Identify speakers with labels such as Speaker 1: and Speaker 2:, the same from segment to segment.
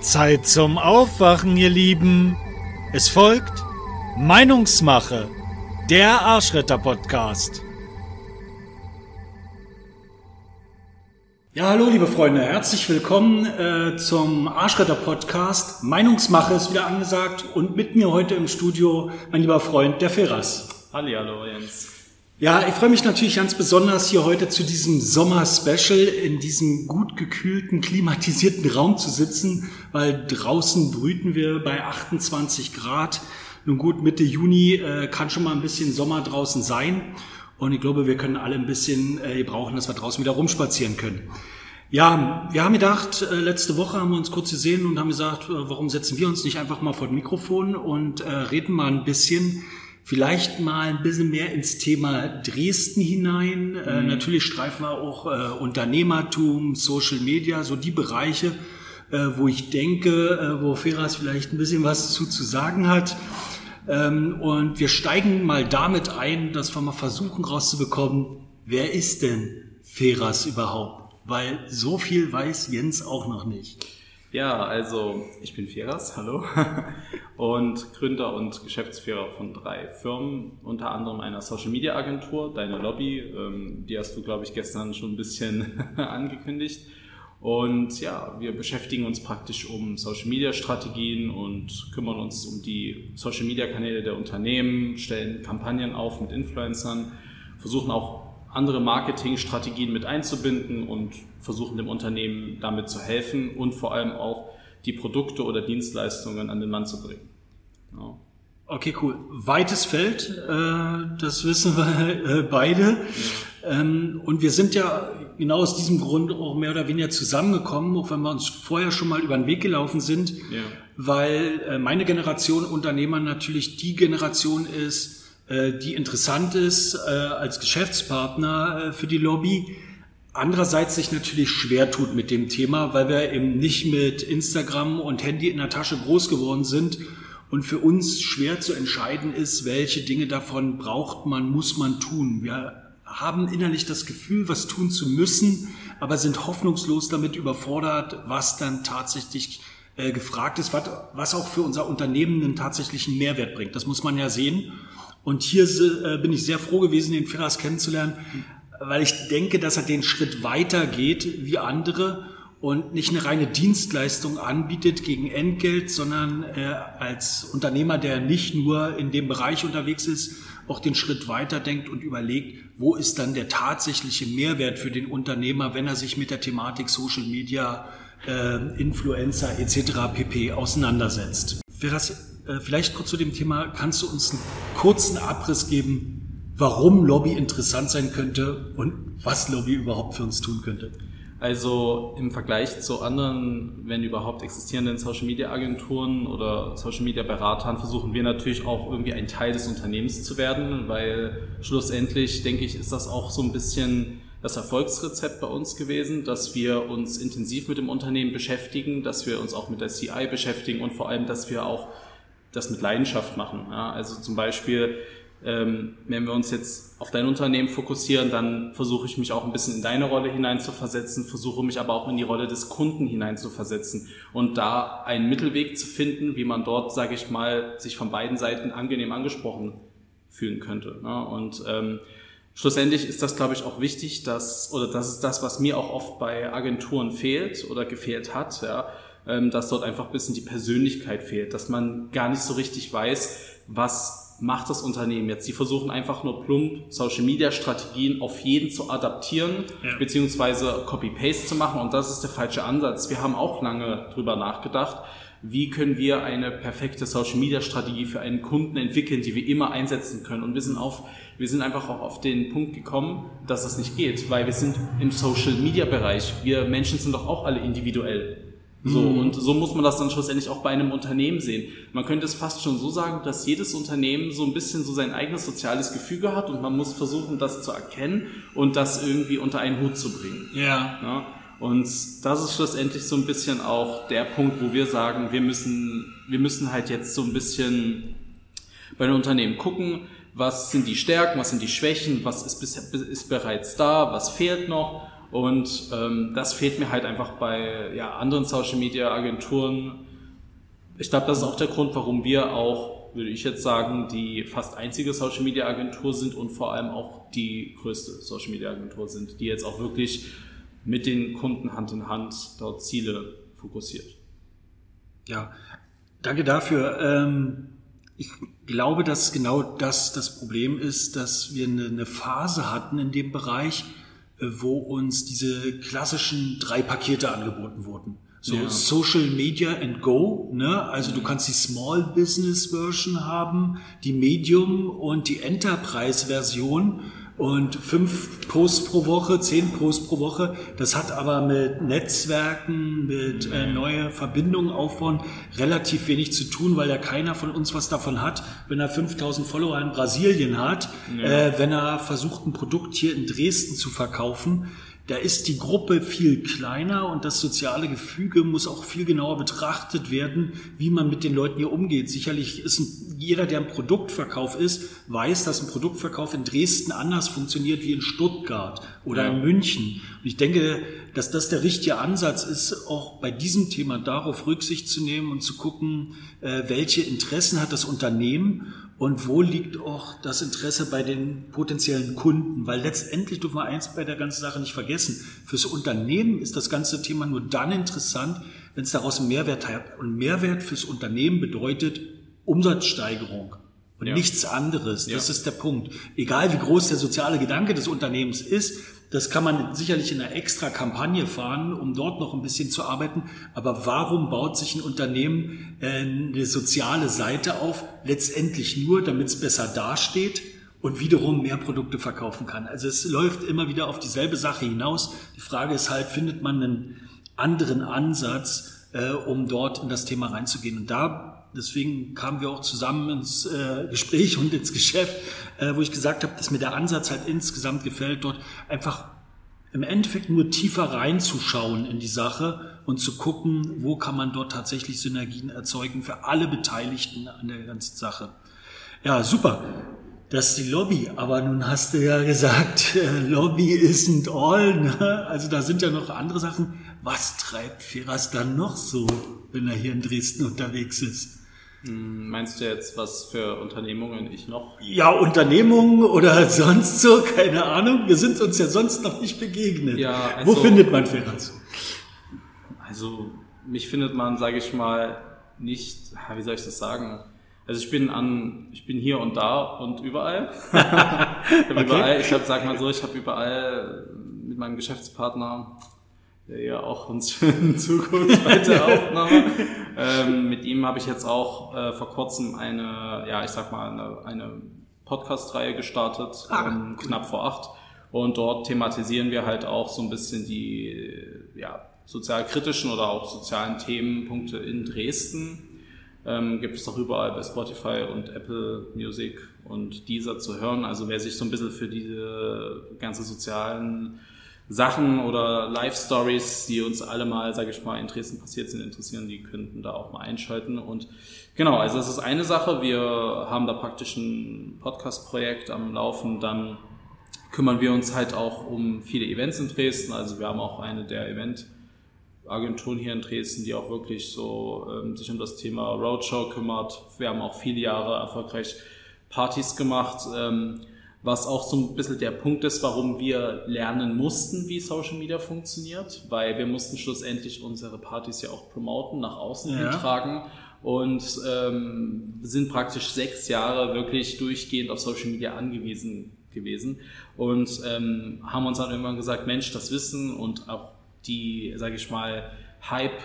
Speaker 1: Zeit zum Aufwachen, ihr Lieben. Es folgt Meinungsmache, der Arschretter-Podcast. Ja, hallo liebe Freunde, herzlich willkommen äh, zum Arschretter-Podcast. Meinungsmache ist wieder angesagt und mit mir heute im Studio mein lieber Freund, der Ferras.
Speaker 2: Hallo Jens.
Speaker 1: Ja, ich freue mich natürlich ganz besonders hier heute zu diesem Sommer-Special in diesem gut gekühlten, klimatisierten Raum zu sitzen, weil draußen brüten wir bei 28 Grad. Nun gut, Mitte Juni äh, kann schon mal ein bisschen Sommer draußen sein. Und ich glaube, wir können alle ein bisschen äh, brauchen, dass wir draußen wieder rumspazieren können. Ja, wir haben gedacht, äh, letzte Woche haben wir uns kurz gesehen und haben gesagt, äh, warum setzen wir uns nicht einfach mal vor dem Mikrofon und äh, reden mal ein bisschen vielleicht mal ein bisschen mehr ins Thema Dresden hinein. Äh, mhm. Äh, natürlich streifen wir auch äh, Unternehmertum, Social Media, so die Bereiche, äh, wo ich denke, äh, wo Feras vielleicht ein bisschen was zu, zu sagen hat. Ähm, und wir steigen mal damit ein, dass wir mal versuchen rauszubekommen, wer ist denn Feras überhaupt? Weil so viel weiß Jens auch noch nicht.
Speaker 2: Ja, also ich bin Feras, hallo, und Gründer und Geschäftsführer von drei Firmen, unter anderem einer Social Media Agentur, Deine Lobby, ähm, die hast du, glaube ich, gestern schon ein bisschen angekündigt. Und ja, wir beschäftigen uns praktisch um Social Media Strategien und kümmern uns um die Social Media Kanäle der Unternehmen, stellen Kampagnen auf mit Influencern, versuchen auch andere Marketingstrategien mit einzubinden und versuchen dem Unternehmen damit zu helfen und vor allem auch die Produkte oder Dienstleistungen an den Mann zu bringen.
Speaker 1: Ja. Okay, cool. Weites Feld, äh, das wissen wir äh, beide. Ja. Ähm, und wir sind ja genau aus diesem Grund auch mehr oder weniger zusammengekommen, auch wenn wir uns vorher schon mal über den Weg gelaufen sind, ja. weil äh, meine Generation Unternehmer natürlich die Generation ist, die interessant ist äh, als Geschäftspartner äh, für die Lobby. Andererseits sich natürlich schwer tut mit dem Thema, weil wir eben nicht mit Instagram und Handy in der Tasche groß geworden sind und für uns schwer zu entscheiden ist, welche Dinge davon braucht man, muss man tun. Wir haben innerlich das Gefühl, was tun zu müssen, aber sind hoffnungslos damit überfordert, was dann tatsächlich äh, gefragt ist, was, was auch für unser Unternehmen einen tatsächlichen Mehrwert bringt. Das muss man ja sehen. Und hier äh, bin ich sehr froh gewesen, den Firas kennenzulernen, weil ich denke, dass er den Schritt weiter geht wie andere und nicht eine reine Dienstleistung anbietet gegen Entgelt, sondern äh, als Unternehmer, der nicht nur in dem Bereich unterwegs ist, auch den Schritt weiter denkt und überlegt, wo ist dann der tatsächliche Mehrwert für den Unternehmer, wenn er sich mit der Thematik Social Media, äh, Influencer etc. pp. auseinandersetzt. Firas, äh, vielleicht kurz zu dem Thema, kannst du uns einen kurzen Abriss geben, warum Lobby interessant sein könnte und was Lobby überhaupt für uns tun könnte?
Speaker 2: Also im Vergleich zu anderen, wenn überhaupt existierenden Social Media Agenturen oder Social Media Beratern, versuchen wir natürlich auch irgendwie ein Teil des Unternehmens zu werden, weil schlussendlich, denke ich, ist das auch so ein bisschen das Erfolgsrezept bei uns gewesen, dass wir uns intensiv mit dem Unternehmen beschäftigen, dass wir uns auch mit der CI beschäftigen und vor allem, dass wir auch das mit Leidenschaft machen. Ja, also zum Beispiel, ähm, wenn wir uns jetzt auf dein Unternehmen fokussieren, dann versuche ich mich auch ein bisschen in deine Rolle hineinzuversetzen, versuche mich aber auch in die Rolle des Kunden hineinzuversetzen und da einen Mittelweg zu finden, wie man dort, sage ich mal, sich von beiden Seiten angenehm angesprochen fühlen könnte. Ja, und ähm, schlussendlich ist das, glaube ich, auch wichtig, dass, oder das ist das, was mir auch oft bei Agenturen fehlt oder gefehlt hat, ja, dass dort einfach ein bisschen die Persönlichkeit fehlt, dass man gar nicht so richtig weiß, was macht das Unternehmen jetzt. Sie versuchen einfach nur plump Social Media Strategien auf jeden zu adaptieren, ja. beziehungsweise Copy-Paste zu machen und das ist der falsche Ansatz. Wir haben auch lange drüber nachgedacht, wie können wir eine perfekte Social Media Strategie für einen Kunden entwickeln, die wir immer einsetzen können. Und wir sind auf, wir sind einfach auch auf den Punkt gekommen, dass das nicht geht, weil wir sind im Social Media Bereich. Wir Menschen sind doch auch alle individuell. So, mhm. und so muss man das dann schlussendlich auch bei einem Unternehmen sehen. Man könnte es fast schon so sagen, dass jedes Unternehmen so ein bisschen so sein eigenes soziales Gefüge hat und man muss versuchen, das zu erkennen und das irgendwie unter einen Hut zu bringen.
Speaker 1: Ja.
Speaker 2: ja? Und das ist schlussendlich so ein bisschen auch der Punkt, wo wir sagen, wir müssen, wir müssen halt jetzt so ein bisschen bei den Unternehmen gucken, was sind die Stärken, was sind die Schwächen, was ist, bis, ist bereits da, was fehlt noch Und ähm, das fehlt mir halt einfach bei ja, anderen Social Media Agenturen. Ich glaube, das ist auch der Grund, warum wir auch, würde ich jetzt sagen, die fast einzige Social Media Agentur sind und vor allem auch die größte Social Media Agentur sind, die jetzt auch wirklich mit den Kunden Hand in Hand dort Ziele fokussiert.
Speaker 1: Ja, danke dafür. Ähm, ich glaube, dass genau das das Problem ist, dass wir eine Phase hatten in dem Bereich, wo uns diese klassischen drei Pakete angeboten wurden. So ja. Social Media and Go, ne? Also du kannst die Small Business Version haben, die Medium und die Enterprise Version und fünf Posts pro Woche, zehn Posts pro Woche. Das hat aber mit Netzwerken, mit äh, neue Verbindungen aufbauen relativ wenig zu tun, weil ja keiner von uns was davon hat, wenn er 5000 Follower in Brasilien hat, ja. äh, wenn er versucht, ein Produkt hier in Dresden zu verkaufen da ist die Gruppe viel kleiner und das soziale Gefüge muss auch viel genauer betrachtet werden, wie man mit den Leuten hier umgeht. Sicherlich ist ein, jeder, der im Produktverkauf ist, weiß, dass ein Produktverkauf in Dresden anders funktioniert wie in Stuttgart oder ja. in München. Und ich denke, dass das der richtige Ansatz ist, auch bei diesem Thema darauf Rücksicht zu nehmen und zu gucken, äh, welche Interessen hat das Unternehmen und wo liegt auch das Interesse bei den potenziellen Kunden? Weil letztendlich dürfen wir eins bei der ganzen Sache nicht vergessen. Fürs Unternehmen ist das ganze Thema nur dann interessant, wenn es daraus einen Mehrwert hat. Und Mehrwert fürs Unternehmen bedeutet Umsatzsteigerung und ja. nichts anderes. Das ja. ist der Punkt. Egal wie groß der soziale Gedanke des Unternehmens ist, das kann man sicherlich in einer extra Kampagne fahren, um dort noch ein bisschen zu arbeiten. Aber warum baut sich ein Unternehmen äh, eine soziale Seite auf? Letztendlich nur, damit es besser dasteht und wiederum mehr Produkte verkaufen kann. Also es läuft immer wieder auf dieselbe Sache hinaus. Die Frage ist halt, findet man einen anderen Ansatz, äh, um dort in das Thema reinzugehen? Und da deswegen kamen wir auch zusammen ins äh, Gespräch und ins Geschäft, äh, wo ich gesagt habe, dass mir der Ansatz halt insgesamt gefällt, dort einfach im Endeffekt nur tiefer reinzuschauen in die Sache und zu gucken, wo kann man dort tatsächlich Synergien erzeugen für alle Beteiligten an der ganzen Sache. Ja, super. Das ist die Lobby, aber nun hast du ja gesagt, äh, Lobby isn't all. Ne? Also da sind ja noch andere Sachen. Was treibt Feras dann noch so, wenn er hier in Dresden unterwegs ist?
Speaker 2: Hm, meinst du jetzt, was für Unternehmungen ich noch?
Speaker 1: Ja, Unternehmungen oder sonst so, keine Ahnung. Wir sind uns ja sonst noch nicht begegnet. Ja, also, Wo findet man Ferraz?
Speaker 2: Also, mich findet man, sage ich mal, nicht, wie soll ich das sagen? Also ich bin an, ich bin hier und da und überall. ich habe okay. überall, ich habe, sag mal so, ich habe überall mit meinem Geschäftspartner ja auch uns in Zukunft weiter Aufnahme. ähm, mit ihm habe ich jetzt auch äh, vor kurzem eine, ja, ich sag mal, eine, eine Podcast-Reihe gestartet, ah, ähm, cool. knapp vor acht. Und dort thematisieren wir halt auch so ein bisschen die ja, sozialkritischen oder auch sozialen Themenpunkte in Dresden. Ähm, gibt es auch überall bei Spotify und Apple Music und dieser zu hören. Also wer sich so ein bisschen für diese ganze sozialen Sachen oder Live-Stories, die uns alle mal, sage ich mal, in Dresden passiert sind, interessieren, die könnten da auch mal einschalten. Und genau, also das ist eine Sache. Wir haben da praktisch ein Podcast-Projekt am Laufen. Dann kümmern wir uns halt auch um viele Events in Dresden. Also wir haben auch eine der Event-Agenturen hier in Dresden, die auch wirklich so ähm, sich um das Thema Roadshow kümmert. Wir haben auch viele Jahre erfolgreich Partys gemacht. Ähm, was auch so ein bisschen der Punkt ist, warum wir lernen mussten, wie Social Media funktioniert, weil wir mussten schlussendlich unsere Partys ja auch promoten, nach außen ja. tragen und ähm, sind praktisch sechs Jahre wirklich durchgehend auf Social Media angewiesen gewesen und ähm, haben uns dann irgendwann gesagt, Mensch, das Wissen und auch die, sage ich mal, Hype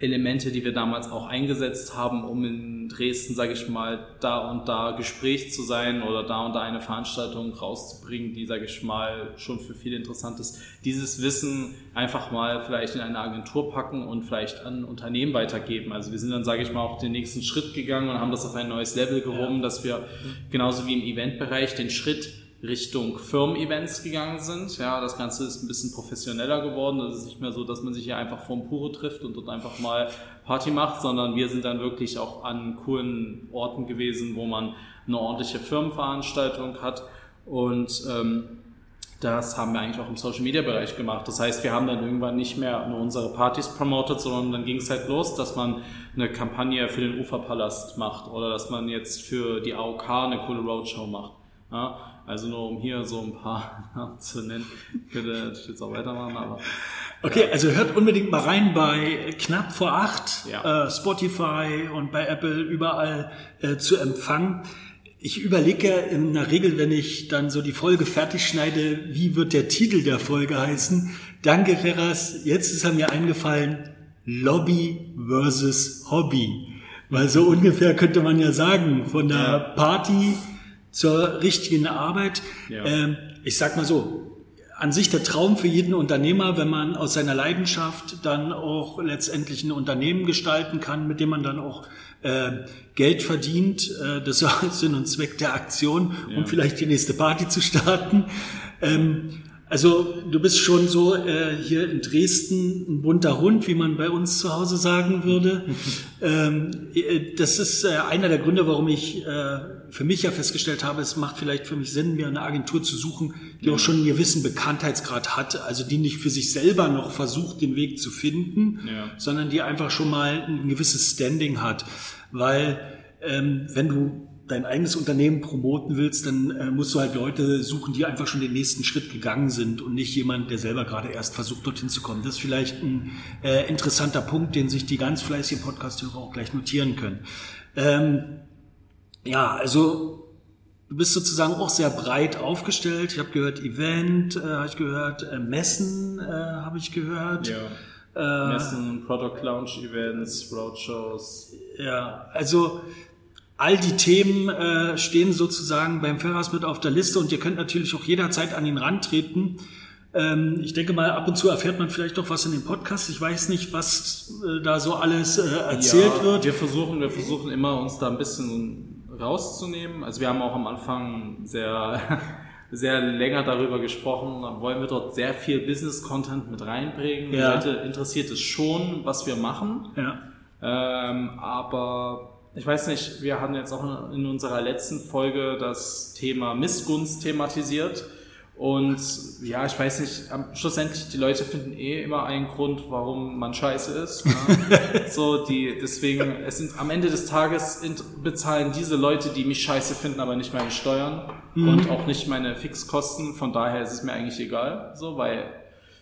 Speaker 2: Elemente, die wir damals auch eingesetzt haben, um in Dresden, sage ich mal, da und da Gespräch zu sein oder da und da eine Veranstaltung rauszubringen, die, sage ich mal, schon für viele interessant ist. Dieses Wissen einfach mal vielleicht in eine Agentur packen und vielleicht an Unternehmen weitergeben. Also wir sind dann, sage ich mal, auch den nächsten Schritt gegangen und haben das auf ein neues Level gehoben, dass wir genauso wie im Eventbereich den Schritt Richtung Firmen-Events gegangen sind. Ja, das Ganze ist ein bisschen professioneller geworden. Es ist nicht mehr so, dass man sich hier einfach vorm Puro trifft und dort einfach mal Party macht, sondern wir sind dann wirklich auch an coolen Orten gewesen, wo man eine ordentliche Firmenveranstaltung hat. Und ähm, das haben wir eigentlich auch im Social Media Bereich gemacht. Das heißt, wir haben dann irgendwann nicht mehr nur unsere Partys promotet, sondern dann ging es halt los, dass man eine Kampagne für den Uferpalast macht oder dass man jetzt für die AOK eine coole Roadshow macht. Ja, also nur um hier so ein paar Namen zu nennen. Ich könnte natürlich jetzt auch weitermachen, aber.
Speaker 1: Okay, ja. also hört unbedingt mal rein bei knapp vor acht, ja. äh, Spotify und bei Apple überall äh, zu empfangen. Ich überlege in der Regel, wenn ich dann so die Folge fertig schneide, wie wird der Titel der Folge heißen? Danke, Ferras. Jetzt ist er mir eingefallen, Lobby versus Hobby. Weil so ungefähr könnte man ja sagen, von der Party zur richtigen Arbeit. Ja. Ähm, ich sag mal so, an sich der Traum für jeden Unternehmer, wenn man aus seiner Leidenschaft dann auch letztendlich ein Unternehmen gestalten kann, mit dem man dann auch äh, Geld verdient. Äh, das ist Sinn und Zweck der Aktion, um ja. vielleicht die nächste Party zu starten. Ähm, also du bist schon so äh, hier in Dresden ein bunter Hund, wie man bei uns zu Hause sagen würde. ähm, äh, das ist äh, einer der Gründe, warum ich äh, für mich ja festgestellt habe, es macht vielleicht für mich Sinn, mir eine Agentur zu suchen, die ja. auch schon einen gewissen Bekanntheitsgrad hat, also die nicht für sich selber noch versucht, den Weg zu finden, ja. sondern die einfach schon mal ein gewisses Standing hat. Weil ähm, wenn du dein eigenes Unternehmen promoten willst, dann äh, musst du halt Leute suchen, die einfach schon den nächsten Schritt gegangen sind und nicht jemand, der selber gerade erst versucht, dorthin zu kommen. Das ist vielleicht ein äh, interessanter Punkt, den sich die ganz fleißigen Podcast-Hörer auch gleich notieren können. Ähm, ja, also du bist sozusagen auch sehr breit aufgestellt. Ich habe gehört Event, äh, habe ich gehört äh, Messen, äh, habe ich gehört.
Speaker 2: Ja. Äh, Messen, Product Launch Events, Roadshows.
Speaker 1: Ja, also all die Themen äh, stehen sozusagen beim Ferras mit auf der Liste und ihr könnt natürlich auch jederzeit an ihn rantreten. Ähm, ich denke mal, ab und zu erfährt man vielleicht doch was in dem Podcast. Ich weiß nicht, was äh, da so alles äh, erzählt ja, wird.
Speaker 2: Wir versuchen, wir versuchen immer uns da ein bisschen rauszunehmen. Also wir haben auch am Anfang sehr sehr länger darüber gesprochen, wollen wir dort sehr viel Business-Content mit reinbringen. Ja. Leute interessiert es schon, was wir machen. Ja. Ähm, aber ich weiß nicht, wir hatten jetzt auch in unserer letzten Folge das Thema Missgunst thematisiert. Und ja, ich weiß nicht, schlussendlich, die Leute finden eh immer einen Grund, warum man scheiße ist. Ne? so, die, deswegen, es sind am Ende des Tages bezahlen diese Leute, die mich scheiße finden, aber nicht meine Steuern mhm. und auch nicht meine Fixkosten. Von daher ist es mir eigentlich egal, so, weil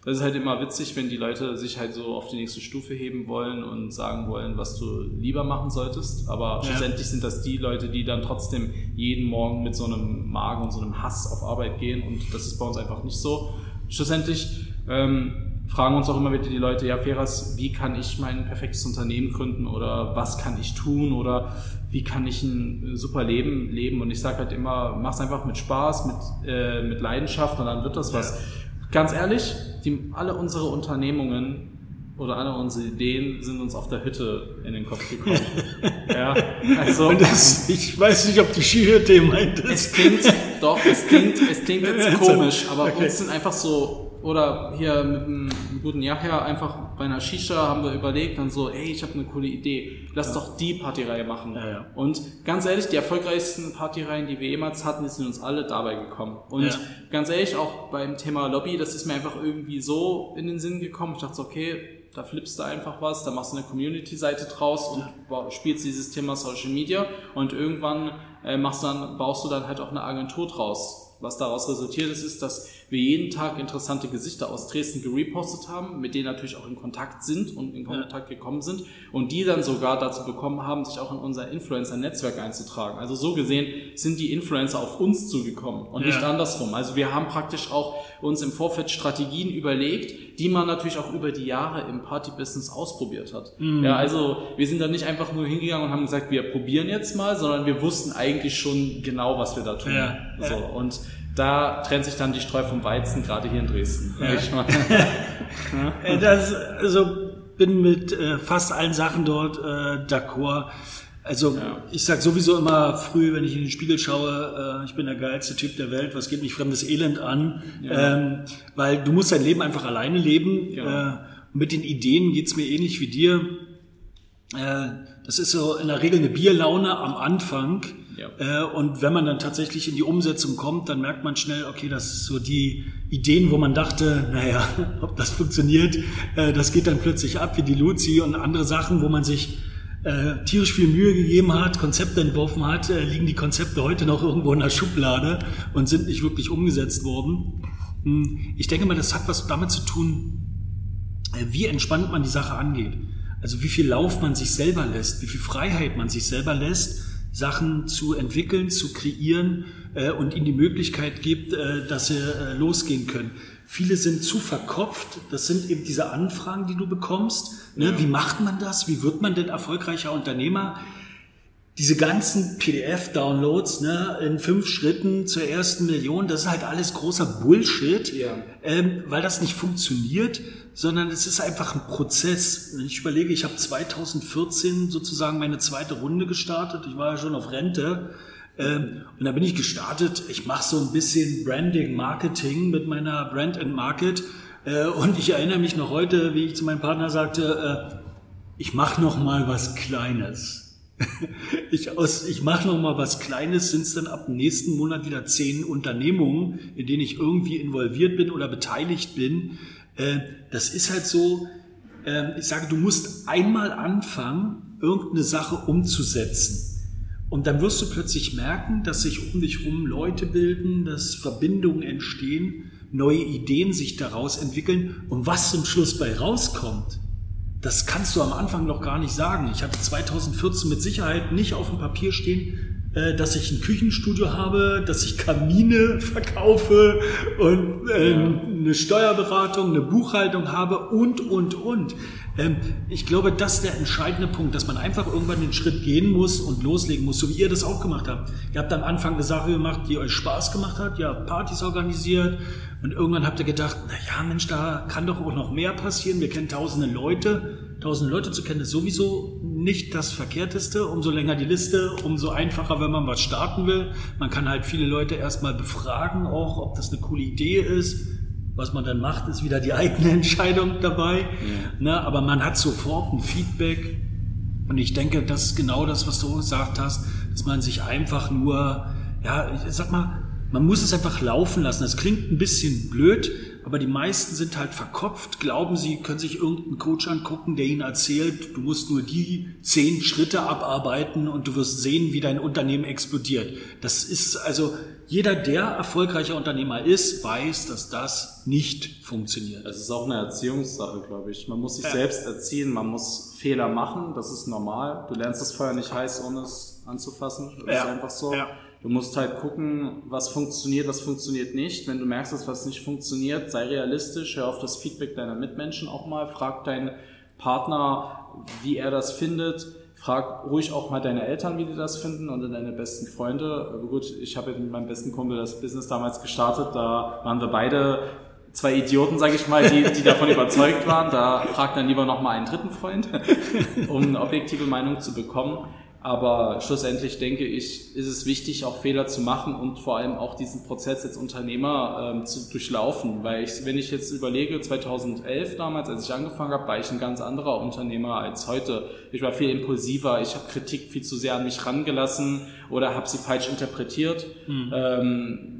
Speaker 2: das ist halt immer witzig, wenn die Leute sich halt so auf die nächste Stufe heben wollen und sagen wollen, was du lieber machen solltest. Aber ja. schlussendlich sind das die Leute, die dann trotzdem jeden Morgen mit so einem Magen und so einem Hass auf Arbeit gehen. Und das ist bei uns einfach nicht so. Schlussendlich ähm, fragen uns auch immer wieder die Leute, ja, Feras, wie kann ich mein perfektes Unternehmen gründen oder was kann ich tun oder wie kann ich ein super Leben leben? Und ich sage halt immer, mach's einfach mit Spaß, mit, äh, mit Leidenschaft und dann wird das was. Ganz ehrlich, die, alle unsere Unternehmungen oder alle unsere Ideen sind uns auf der Hütte in den Kopf gekommen.
Speaker 1: ja, also. Das, ich weiß nicht, ob die Skihütte meint
Speaker 2: ist. Es klingt, doch, es klingt, es klingt jetzt komisch, aber okay. uns sind einfach so oder hier mit einem guten Yahya einfach bei einer Shisha haben wir überlegt, dann so, ey, ich habe eine coole Idee, lass ja. doch die Partyreihe machen. Ja, ja. Und ganz ehrlich, die erfolgreichsten Partyreihen, die wir jemals hatten, die sind uns alle dabei gekommen. Und ganz ehrlich, auch beim Thema Lobby, das ist mir einfach irgendwie so in den Sinn gekommen. Ich dachte so, okay, da flippst du einfach was, da machst du eine Community-Seite draus und spielst dieses Thema Social Media und irgendwann äh, machst dann, baust du dann halt auch eine Agentur draus. Was daraus resultiert ist, ist, dass wir jeden Tag interessante Gesichter aus Dresden gerepostet haben, mit denen natürlich auch in Kontakt sind und in Kontakt gekommen sind und die dann sogar dazu bekommen haben, sich auch in unser Influencer-Netzwerk einzutragen. Also so gesehen sind die Influencer auf uns zugekommen und ja. nicht andersrum. Also wir haben praktisch auch uns im Vorfeld Strategien überlegt, die man natürlich auch über die Jahre im Party-Business ausprobiert hat. Mhm. Ja, also wir sind dann nicht einfach nur hingegangen und haben gesagt, wir probieren jetzt mal, sondern wir wussten eigentlich schon genau, was wir da tun. Ja. So, und da trennt sich dann die Streu vom Weizen, gerade hier in Dresden. Ja.
Speaker 1: Äh, das, also bin mit äh, fast allen Sachen dort äh, d'accord. Also ja. ich sag sowieso immer früh, wenn ich in den Spiegel schaue, äh, ich bin der geilste Typ der Welt, was geht mich fremdes Elend an? Ja. Ähm, weil du musst dein Leben einfach alleine leben. Ja. Äh, mit den Ideen geht's mir ähnlich wie dir. Äh, das ist so in der Regel eine Bierlaune am Anfang Ja. Äh, und wenn man dann tatsächlich in die Umsetzung kommt, dann merkt man schnell, okay, das ist so die Ideen, wo man dachte, naja, ob das funktioniert, äh, das geht dann plötzlich ab, wie die Luzi und andere Sachen, wo man sich äh, tierisch viel Mühe gegeben hat, Konzepte entworfen hat, liegen die Konzepte heute noch irgendwo in der Schublade und sind nicht wirklich umgesetzt worden. Hm, ich denke mal, das hat was damit zu tun, wie entspannt man die Sache angeht. Also wie viel Lauf man sich selber lässt, wie viel Freiheit man sich selber lässt, Sachen zu entwickeln, zu kreieren äh, und ihnen die Möglichkeit gibt, äh, dass sie äh, losgehen können. Viele sind zu verkopft. Das sind eben diese Anfragen, die du bekommst. Ne? Ja. Wie macht man das? Wie wird man denn erfolgreicher Unternehmer? Diese ganzen PDF-Downloads ne, in fünf Schritten zur ersten Million, das ist halt alles großer Bullshit, ja. ähm, weil das nicht funktioniert, sondern es ist einfach ein Prozess. Ich überlege, ich habe 2014 sozusagen meine zweite Runde gestartet. Ich war ja schon auf Rente. Ähm, und da bin ich gestartet. Ich mache so ein bisschen Branding, Marketing mit meiner Brand and Market. Äh, und ich erinnere mich noch heute, wie ich zu meinem Partner sagte, äh, ich mache noch mal was Kleines. ich, aus, ich mache noch mal was Kleines, sind es dann ab nächsten Monat wieder zehn Unternehmungen, in denen ich irgendwie involviert bin oder beteiligt bin. Äh, das ist halt so, äh, ich sage, du musst einmal anfangen, irgendeine Sache umzusetzen. Und dann wirst du plötzlich merken, dass sich um dich herum Leute bilden, dass Verbindungen entstehen, neue Ideen sich daraus entwickeln. Und was zum Schluss bei rauskommt, das kannst du am Anfang noch gar nicht sagen. Ich hatte 2014 mit Sicherheit nicht auf dem Papier stehen, äh, dass ich ein Küchenstudio habe, dass ich Kamine verkaufe und ähm, eine Steuerberatung, eine Buchhaltung habe und, und, und. Ähm, ich glaube, das ist der entscheidende Punkt, dass man einfach irgendwann den Schritt gehen muss und loslegen muss, so wie ihr das auch gemacht habt. Ihr habt am Anfang eine Sache gemacht, die euch Spaß gemacht hat, ihr habt Partys organisiert und irgendwann habt ihr gedacht, na ja, Mensch, da kann doch auch noch mehr passieren. Wir kennen tausende Leute. Tausende Leute zu kennen ist sowieso nicht das Verkehrteste. Umso länger die Liste, umso einfacher, wenn man was starten will. Man kann halt viele Leute erstmal befragen, auch ob das eine coole Idee ist was man dann macht, ist wieder die eigene Entscheidung dabei. Ja. Ne, aber man hat sofort ein Feedback. Und ich denke, das ist genau das, was du gesagt hast, dass man sich einfach nur, ja, ich sag mal, man muss es einfach laufen lassen. Das klingt ein bisschen blöd, aber die meisten sind halt verkopft, glauben sie, können sich irgendeinen Coach angucken, der ihnen erzählt, du musst nur die zehn Schritte abarbeiten und du wirst sehen, wie dein Unternehmen explodiert. Das ist also, jeder, der erfolgreicher Unternehmer ist, weiß, dass das nicht funktioniert.
Speaker 2: Es ist auch eine Erziehungssache, glaube ich. Man muss sich ja. selbst erziehen, man muss Fehler machen, das ist normal. Du lernst das Feuer nicht heiß, ohne es anzufassen. Das ja. ist einfach so. Ja. Du musst halt gucken, was funktioniert, was funktioniert nicht. Wenn du merkst, dass was nicht funktioniert, sei realistisch, hör auf das Feedback deiner Mitmenschen auch mal, frag deinen Partner, wie er das findet. Frag ruhig auch mal deine Eltern, wie die das finden und deine besten Freunde. Aber gut, ich habe mit meinem besten Kumpel das Business damals gestartet. Da waren wir beide zwei Idioten, sage ich mal, die, die davon überzeugt waren. Da fragt dann lieber noch mal einen dritten Freund, um eine objektive Meinung zu bekommen. Aber schlussendlich denke ich, ist es wichtig, auch Fehler zu machen und vor allem auch diesen Prozess als Unternehmer ähm, zu durchlaufen. Weil ich, wenn ich jetzt überlege, 2011 damals, als ich angefangen habe, war ich ein ganz anderer Unternehmer als heute. Ich war viel impulsiver, ich habe Kritik viel zu sehr an mich rangelassen oder habe sie falsch interpretiert. Mhm. Ähm,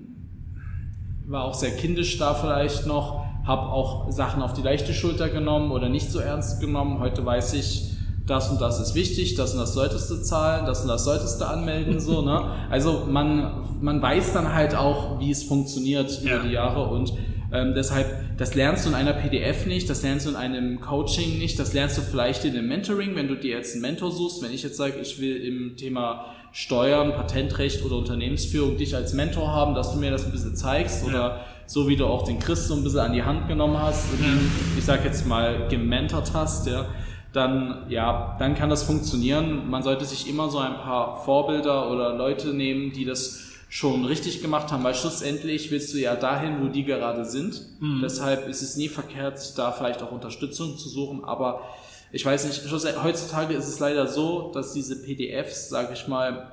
Speaker 2: war auch sehr kindisch da vielleicht noch, habe auch Sachen auf die leichte Schulter genommen oder nicht so ernst genommen. Heute weiß ich, das und das ist wichtig, das und das solltest du zahlen, das und das solltest du anmelden, so, ne? Also man, man weiß dann halt auch, wie es funktioniert über die Jahre und ähm, deshalb, das lernst du in einer PDF nicht, das lernst du in einem Coaching nicht, das lernst du vielleicht in einem Mentoring, wenn du dir jetzt einen Mentor suchst. Wenn ich jetzt sage, ich will im Thema Steuern, Patentrecht oder Unternehmensführung dich als Mentor haben, dass du mir das ein bisschen zeigst ja. oder so wie du auch den Chris so ein bisschen an die Hand genommen hast und ihn, ich sag jetzt mal, gementort hast, ja, dann, ja, dann kann das funktionieren. Man sollte sich immer so ein paar Vorbilder oder Leute nehmen, die das schon richtig gemacht haben, weil schlussendlich willst du ja dahin, wo die gerade sind. Mhm. Deshalb ist es nie verkehrt, sich da vielleicht auch Unterstützung zu suchen, aber ich weiß nicht, heutzutage ist es leider so, dass diese PDFs, sage ich mal,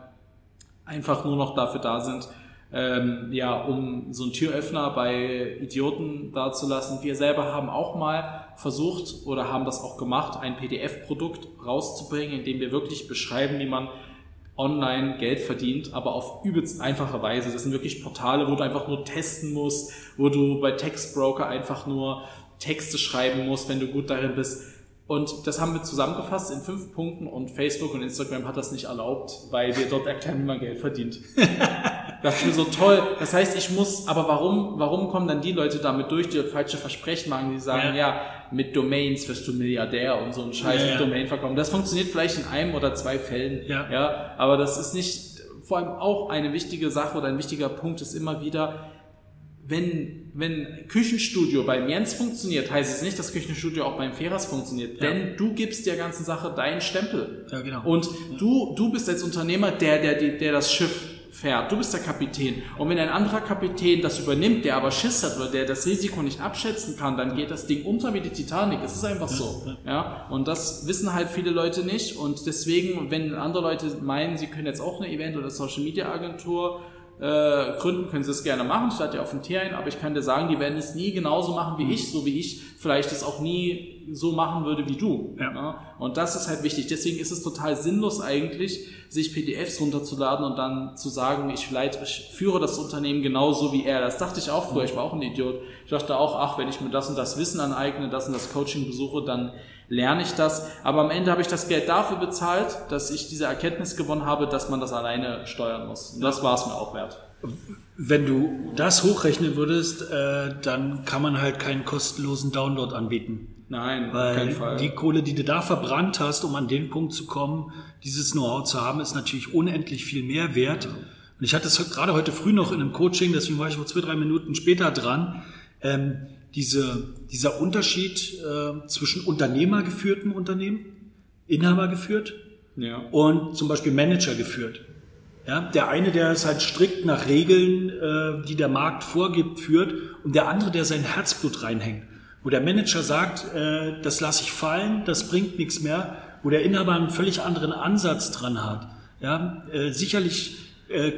Speaker 2: einfach nur noch dafür da sind, ähm, ja, um so einen Türöffner bei Idioten dazulassen. Wir selber haben auch mal versucht oder haben das auch gemacht, ein PDF-Produkt rauszubringen, in dem wir wirklich beschreiben, wie man online Geld verdient, aber auf übelst einfache Weise. Das sind wirklich Portale, wo du einfach nur testen musst, wo du bei Textbroker einfach nur Texte schreiben musst, wenn du gut darin bist. Und das haben wir zusammengefasst in fünf Punkten und Facebook und Instagram hat das nicht erlaubt, weil wir dort erklären, wie man Geld verdient. das ist mir so toll. Das heißt, ich muss, aber warum, warum kommen dann die Leute damit durch, die falsche Versprechen machen, die sagen, ja, ja mit Domains wirst du Milliardär und so ein Scheiß ja, mit Domain verkaufen. Das funktioniert vielleicht in einem oder zwei Fällen. Ja. ja. Aber das ist nicht, vor allem auch eine wichtige Sache oder ein wichtiger Punkt ist immer wieder, wenn, wenn Küchenstudio beim Jens funktioniert, heißt es nicht, dass Küchenstudio auch beim Feras funktioniert. Ja. Denn du gibst der ganzen Sache deinen Stempel. Ja, genau. Und du, du bist als Unternehmer der, der, der das Schiff fährt. Du bist der Kapitän. Und wenn ein anderer Kapitän das übernimmt, der aber Schiss hat oder der das Risiko nicht abschätzen kann, dann geht das Ding unter wie die Titanic. Es ist einfach so. Ja. Und das wissen halt viele Leute nicht. Und deswegen, wenn andere Leute meinen, sie können jetzt auch eine Event- oder Social Media Agentur äh, gründen, können sie es gerne machen. Ich lade ja auf den Tier ein, aber ich kann dir sagen, die werden es nie genauso machen wie ich, so wie ich vielleicht es auch nie so machen würde wie du. Ja. ja. Und das ist halt wichtig. Deswegen ist es total sinnlos eigentlich, sich PDFs runterzuladen und dann zu sagen, ich leite, ich führe das Unternehmen genauso wie er. Das dachte ich auch früher. Ich war auch ein Idiot. Ich dachte auch, ach, wenn ich mir das und das Wissen aneigne, das und das Coaching besuche, dann lerne ich das. Aber am Ende habe ich das Geld dafür bezahlt, dass ich diese Erkenntnis gewonnen habe, dass man das alleine steuern muss. Und das war es mir auch wert.
Speaker 1: Wenn du das hochrechnen würdest, äh, dann kann man halt keinen kostenlosen Download anbieten.
Speaker 2: Nein,
Speaker 1: Weil auf keinen Fall. Die Kohle, die du da verbrannt hast, um an den Punkt zu kommen, dieses Know-how zu haben, ist natürlich unendlich viel mehr wert. Und ich hatte es gerade heute früh noch in einem Coaching, deswegen war ich wohl zwei, drei Minuten später dran. Ähm, diese, dieser Unterschied äh, zwischen unternehmergeführten Unternehmen, Inhaber geführt ja. und zum Beispiel Manager geführt. Ja, der eine, der es halt strikt nach Regeln, äh, die der Markt vorgibt, führt und der andere, der sein Herzblut reinhängt. Wo der Manager sagt, äh, das lasse ich fallen, das bringt nichts mehr, wo der Inhaber einen völlig anderen Ansatz dran hat. Ja, äh, sicherlich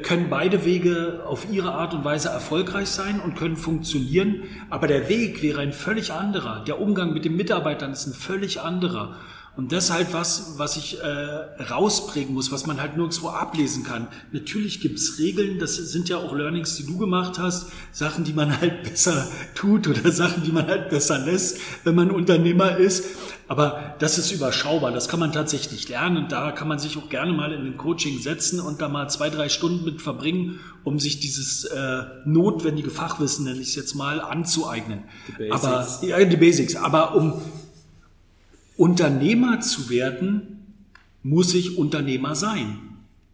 Speaker 1: können beide Wege auf ihre Art und Weise erfolgreich sein und können funktionieren, aber der Weg wäre ein völlig anderer. Der Umgang mit den Mitarbeitern ist ein völlig anderer. Und das ist halt was, was ich äh, rausbringen muss, was man halt nirgendwo ablesen kann. Natürlich gibt's Regeln, das sind ja auch Learnings, die du gemacht hast, Sachen, die man halt besser tut oder Sachen, die man halt besser lässt, wenn man Unternehmer ist. Aber das ist überschaubar, das kann man tatsächlich lernen und da kann man sich auch gerne mal in den Coaching setzen und da mal zwei, drei Stunden mit verbringen, um sich dieses äh, notwendige Fachwissen, nenne ich es jetzt mal, anzueignen. Die Aber ja, die Basics. Aber um Unternehmer zu werden, muss ich Unternehmer sein.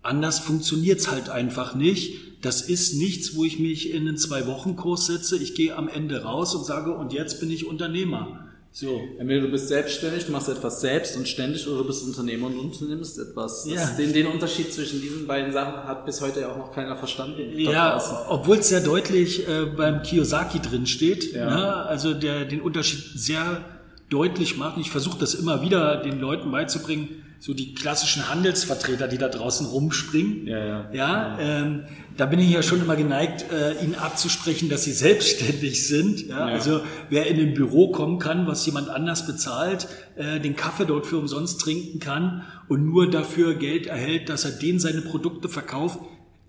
Speaker 1: Anders funktioniert's halt einfach nicht. Das ist nichts, wo ich mich in einen Zwei-Wochen-Kurs setze. Ich gehe am Ende raus und sage, und jetzt bin ich Unternehmer.
Speaker 2: So. Entweder du bist selbstständig, du machst etwas selbst und ständig, oder du bist Unternehmer und unternimmst etwas. Ja. Den, den Unterschied zwischen diesen beiden Sachen hat bis heute ja auch noch keiner verstanden.
Speaker 1: Ja, obwohl es sehr deutlich äh, beim Kiyosaki drin steht. Ja. Ne? Also der den Unterschied sehr deutlich macht. Ich versuche das immer wieder den Leuten beizubringen, so die klassischen Handelsvertreter, die da draußen rumspringen. Ja, ja. ja, ähm, da bin ich ja schon immer geneigt, äh, ihnen abzusprechen, dass sie selbstständig sind. Ja? ja? Also wer in ein Büro kommen kann, was jemand anders bezahlt, äh, den Kaffee dort für umsonst trinken kann und nur dafür Geld erhält, dass er den seine Produkte verkauft,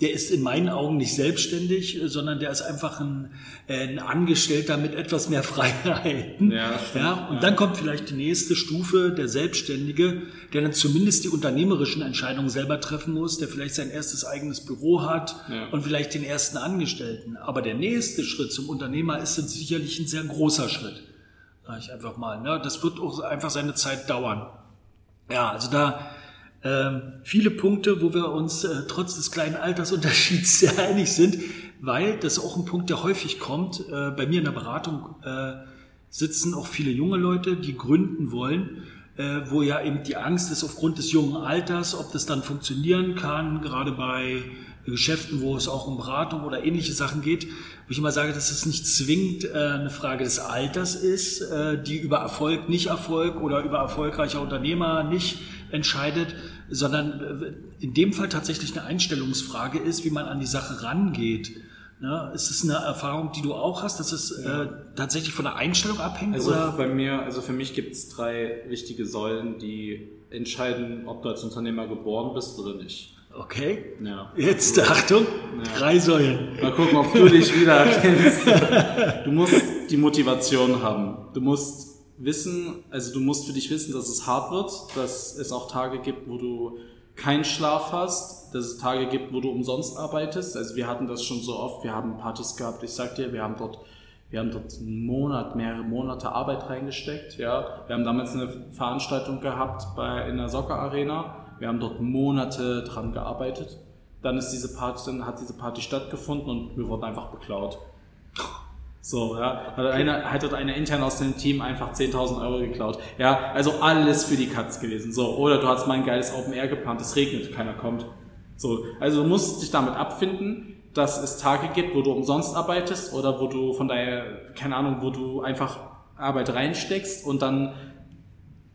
Speaker 1: der ist in meinen Augen nicht selbstständig, sondern der ist einfach ein, ein Angestellter mit etwas mehr Freiheiten. Ja, stimmt, ja, und ja. dann kommt vielleicht die nächste Stufe, der Selbstständige, der dann zumindest die unternehmerischen Entscheidungen selber treffen muss, der vielleicht sein erstes eigenes Büro hat ja. und vielleicht den ersten Angestellten. Aber der nächste Schritt zum Unternehmer ist sicherlich ein sehr großer Schritt. Sag ich einfach mal. Ne? Das wird auch einfach seine Zeit dauern. Ja, also da viele Punkte, wo wir uns äh, trotz des kleinen Altersunterschieds sehr einig sind, weil das auch ein Punkt, der häufig kommt. Äh, bei mir in der Beratung äh, sitzen auch viele junge Leute, die gründen wollen, äh, wo ja eben die Angst ist aufgrund des jungen Alters, ob das dann funktionieren kann, gerade bei Geschäften, wo es auch um Beratung oder ähnliche Sachen geht, wo ich immer sage, dass es nicht zwingend äh, eine Frage des Alters ist, äh, die über Erfolg, nicht Erfolg oder über erfolgreicher Unternehmer nicht entscheidet, sondern äh, in dem Fall tatsächlich eine Einstellungsfrage ist, wie man an die Sache rangeht. Ja, ist es eine Erfahrung, die du auch hast, dass es ja. äh, tatsächlich von der Einstellung abhängt?
Speaker 2: Also oder? bei mir, also für mich gibt es drei wichtige Säulen, die entscheiden, ob du als Unternehmer geboren bist oder nicht.
Speaker 1: Okay. Ja. Jetzt Achtung, ja. drei Säulen.
Speaker 2: Mal gucken, ob du dich wieder erkennst. Du musst die Motivation haben. Du musst wissen, also du musst für dich wissen, dass es hart wird, dass es auch Tage gibt, wo du keinen Schlaf hast, dass es Tage gibt, wo du umsonst arbeitest. Also wir hatten das schon so oft, wir haben Partys gehabt, ich sag dir, wir haben dort wir haben dort einen Monat, mehrere Monate Arbeit reingesteckt. Ja. Wir haben damals eine Veranstaltung gehabt bei, in der Soccer Arena. Wir haben dort Monate dran gearbeitet. Dann ist diese Party, dann hat diese Party stattgefunden und wir wurden einfach beklaut. So, ja. Hat einer, hat dort einer intern aus dem Team einfach 10.000 Euro geklaut. Ja, also alles für die Katz gewesen. So, oder du hast mal ein geiles Open Air geplant, es regnet, keiner kommt. So, also du musst dich damit abfinden dass es Tage gibt, wo du umsonst arbeitest oder wo du von daher, keine Ahnung, wo du einfach Arbeit reinsteckst und dann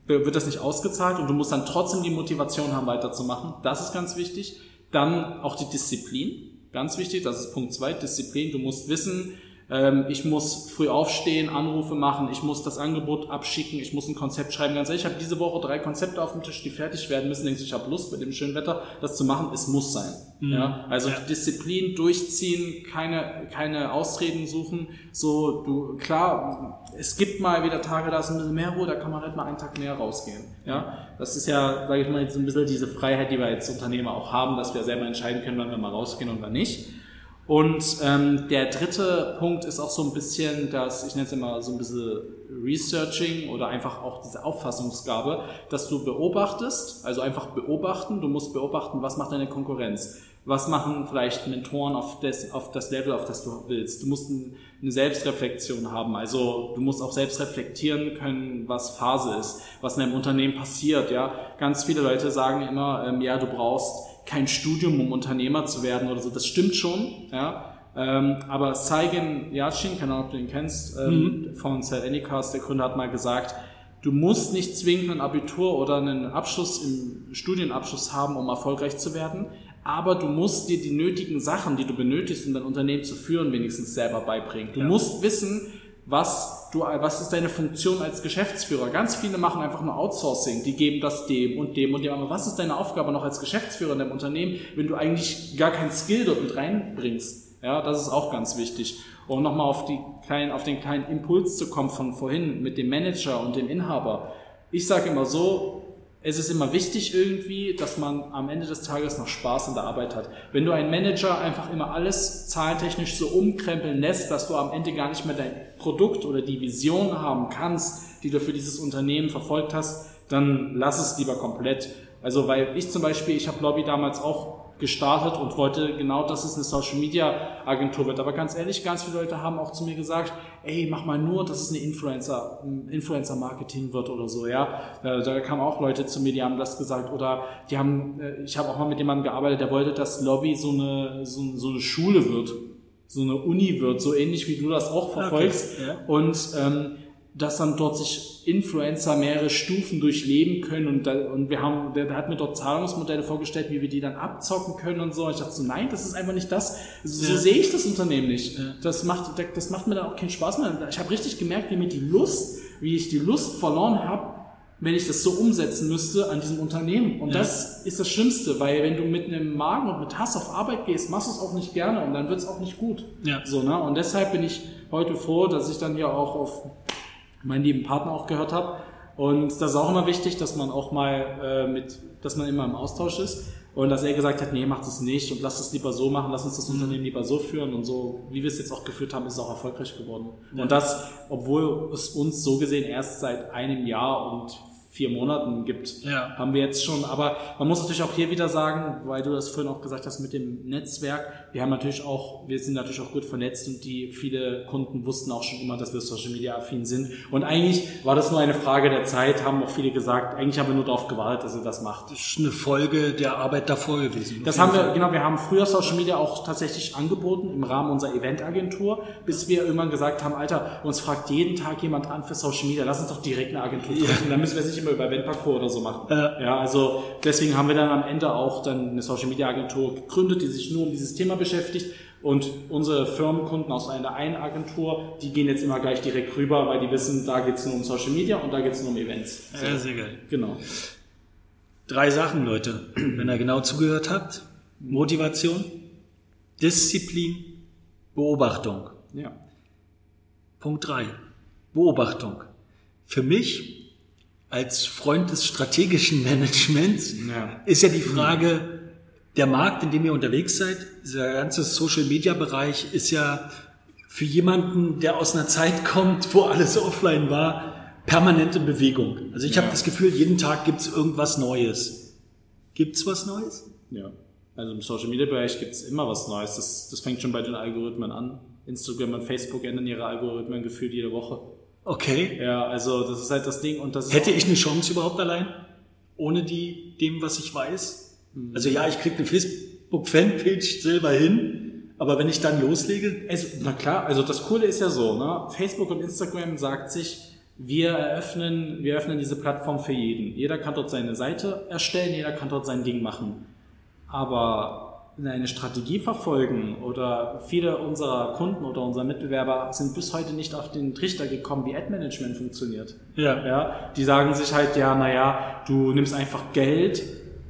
Speaker 2: wird das nicht ausgezahlt und du musst dann trotzdem die Motivation haben, weiterzumachen. Das ist ganz wichtig. Dann auch die Disziplin. Ganz wichtig, das ist Punkt zwei Disziplin. Du musst wissen, ähm, ich muss früh aufstehen, Anrufe machen, ich muss das Angebot abschicken, ich muss ein Konzept schreiben. Ganz ehrlich, ich habe diese Woche drei Konzepte auf dem Tisch, die fertig werden müssen. Denkst ich habe Lust, bei dem schönen Wetter das zu machen. Es muss sein. Mhm. Ja? Also ja. Disziplin durchziehen, keine, keine Ausreden suchen. So, du, klar, es gibt mal wieder Tage, da ist ein bisschen mehr Ruhe, da kann man halt mal einen Tag mehr rausgehen. Ja? Das ist ja, sage ich mal, jetzt ein bisschen diese Freiheit, die wir als Unternehmer auch haben, dass wir selber entscheiden können, wann wir mal rausgehen und wann nicht. Und ähm, der dritte Punkt ist auch so ein bisschen das, ich nenne es immer so ein bisschen Researching oder einfach auch diese Auffassungsgabe, dass du beobachtest, also einfach beobachten, du musst beobachten, was macht deine Konkurrenz, was machen vielleicht Mentoren auf das, auf das Level, auf das du willst. Du musst eine Selbstreflexion haben, also du musst auch selbst reflektieren können, was Phase ist, was in deinem Unternehmen passiert. Ja, Ganz viele Leute sagen immer, ähm, ja, du brauchst kein Studium, um Unternehmer zu werden oder so. Das stimmt schon, ja. Ähm, aber Saigen Yachin, keine Ahnung, ob du ihn kennst, ähm, mhm. von Cell Anycast, der Gründer hat mal gesagt, du musst nicht zwingend ein Abitur oder einen Abschluss im Studienabschluss haben, um erfolgreich zu werden, aber du musst dir die nötigen Sachen, die du benötigst, um dein Unternehmen zu führen, wenigstens selber beibringen. Du ja. musst wissen, was du, was ist deine Funktion als Geschäftsführer? Ganz viele machen einfach nur Outsourcing. Die geben das dem und dem und dem. Aber was ist deine Aufgabe noch als Geschäftsführer in deinem Unternehmen, wenn du eigentlich gar kein Skill dort mit reinbringst? Ja, das ist auch ganz wichtig. Um nochmal auf, auf den kleinen Impuls zu kommen von vorhin mit dem Manager und dem Inhaber. Ich sage immer so, es ist immer wichtig irgendwie, dass man am Ende des Tages noch Spaß in der Arbeit hat. Wenn du einen Manager einfach immer alles zahlentechnisch so umkrempeln lässt, dass du am Ende gar nicht mehr dein Produkt oder die Vision haben kannst, die du für dieses Unternehmen verfolgt hast, dann lass es lieber komplett. Also weil ich zum Beispiel, ich habe Lobby damals auch gestartet und wollte genau, dass es eine Social Media Agentur wird. Aber ganz ehrlich, ganz viele Leute haben auch zu mir gesagt, ey, mach mal nur, dass es eine Influencer, Influencer Marketing wird oder so, ja. Da, kamen auch Leute zu mir, die haben das gesagt oder die haben, äh, ich habe auch mal mit jemandem gearbeitet, der wollte, dass Lobby so eine, so, so eine Schule wird, so eine Uni wird, so ähnlich wie du das auch verfolgst. Okay, ja. Und ähm, dass dann dort sich Influencer mehrere Stufen durchleben können und, da, und wir haben, der, der, hat mir dort Zahlungsmodelle vorgestellt, wie wir die dann abzocken können und so. Und ich dachte so, nein, das ist einfach nicht das. So, ja. sehe ich das Unternehmen nicht. Ja. Das macht, das macht mir dann auch keinen Spaß mehr. Ich habe richtig gemerkt, wie mir die Lust, wie ich die Lust verloren habe, wenn ich das so umsetzen müsste an diesem Unternehmen. Und ja. das ist das Schlimmste, weil wenn du mit einem Magen und mit Hass auf Arbeit gehst, machst du es auch nicht gerne und dann wird es auch nicht gut. Ja. So, ne? Und deshalb bin ich heute froh, dass ich dann hier auch auf meinen lieben Partner auch gehört habe. Und das ist auch immer wichtig, dass man auch mal äh, mit, dass man immer im Austausch ist. Und dass er gesagt hat, nee, macht es nicht und lass es lieber so machen, lass uns das Unternehmen lieber so führen und so, wie wir es jetzt auch geführt haben, ist es auch erfolgreich geworden. Ja. Und das, obwohl es uns so gesehen erst seit einem Jahr und vier Monaten gibt, ja. haben wir jetzt schon. Aber man muss natürlich auch hier wieder sagen, weil du das vorhin auch gesagt hast mit dem Netzwerk, wir haben natürlich auch, wir sind natürlich auch gut vernetzt und die viele Kunden wussten auch schon immer, dass wir Social Media affin sind. Und eigentlich war das nur eine Frage der Zeit, haben auch viele gesagt, eigentlich haben wir nur darauf gewartet, dass ihr das macht.
Speaker 1: Das ist eine Folge der Arbeit davor gewesen.
Speaker 2: Das haben wir, genau, wir haben früher Social Media auch tatsächlich angeboten im Rahmen unserer Eventagentur, bis wir irgendwann gesagt haben, Alter, uns fragt jeden Tag jemand an für Social Media, lass uns doch direkt eine Agentur treffen. Ja. Dann müssen wir es nicht immer über Eventparcours oder so machen. Ja. ja, also deswegen haben wir dann am Ende auch dann eine Social Media Agentur gegründet, die sich nur um dieses Thema beschäftigt. Und unsere Firmenkunden aus einer einen Agentur, die gehen jetzt immer gleich direkt rüber, weil die wissen, da geht es nur um Social Media und da geht es nur um Events.
Speaker 1: So. Ja, sehr geil.
Speaker 2: Genau.
Speaker 1: Drei Sachen, Leute. Wenn ihr genau zugehört habt, Motivation, Disziplin, Beobachtung.
Speaker 2: Ja.
Speaker 1: Punkt drei Beobachtung. Für mich als Freund des strategischen Managements
Speaker 2: Ja.
Speaker 1: ist ja die Frage, der Markt, in dem ihr unterwegs seid, dieser ganze Social-Media-Bereich ist ja für jemanden, der aus einer Zeit kommt, wo alles offline war, permanente Bewegung. Also ich habe
Speaker 2: Ja.
Speaker 1: das Gefühl, jeden Tag gibt's irgendwas Neues. Gibt's was Neues?
Speaker 2: Ja. Also im Social Media Bereich gibt es immer was Neues. Das, das fängt schon bei den Algorithmen an. Instagram und Facebook ändern ihre Algorithmen gefühlt jede Woche.
Speaker 1: Okay.
Speaker 2: Ja, also das ist halt das Ding und das
Speaker 1: Hätte ich eine Chance überhaupt allein? Ohne die, dem, was ich weiß? Also ja, ich kriege eine Facebook-Fanpage selber hin, aber wenn ich dann loslege,
Speaker 2: Es, na klar, also das Coole ist ja so, ne? Facebook und Instagram sagt sich, wir eröffnen, wir öffnen diese Plattform für jeden. Jeder kann dort seine Seite erstellen, jeder kann dort sein Ding machen. Aber eine Strategie verfolgen oder viele unserer Kunden oder unserer Mitbewerber sind bis heute nicht auf den Trichter gekommen, wie Ad-Management funktioniert.
Speaker 1: ja,
Speaker 2: Ja, die sagen sich halt, ja, naja, du nimmst einfach Geld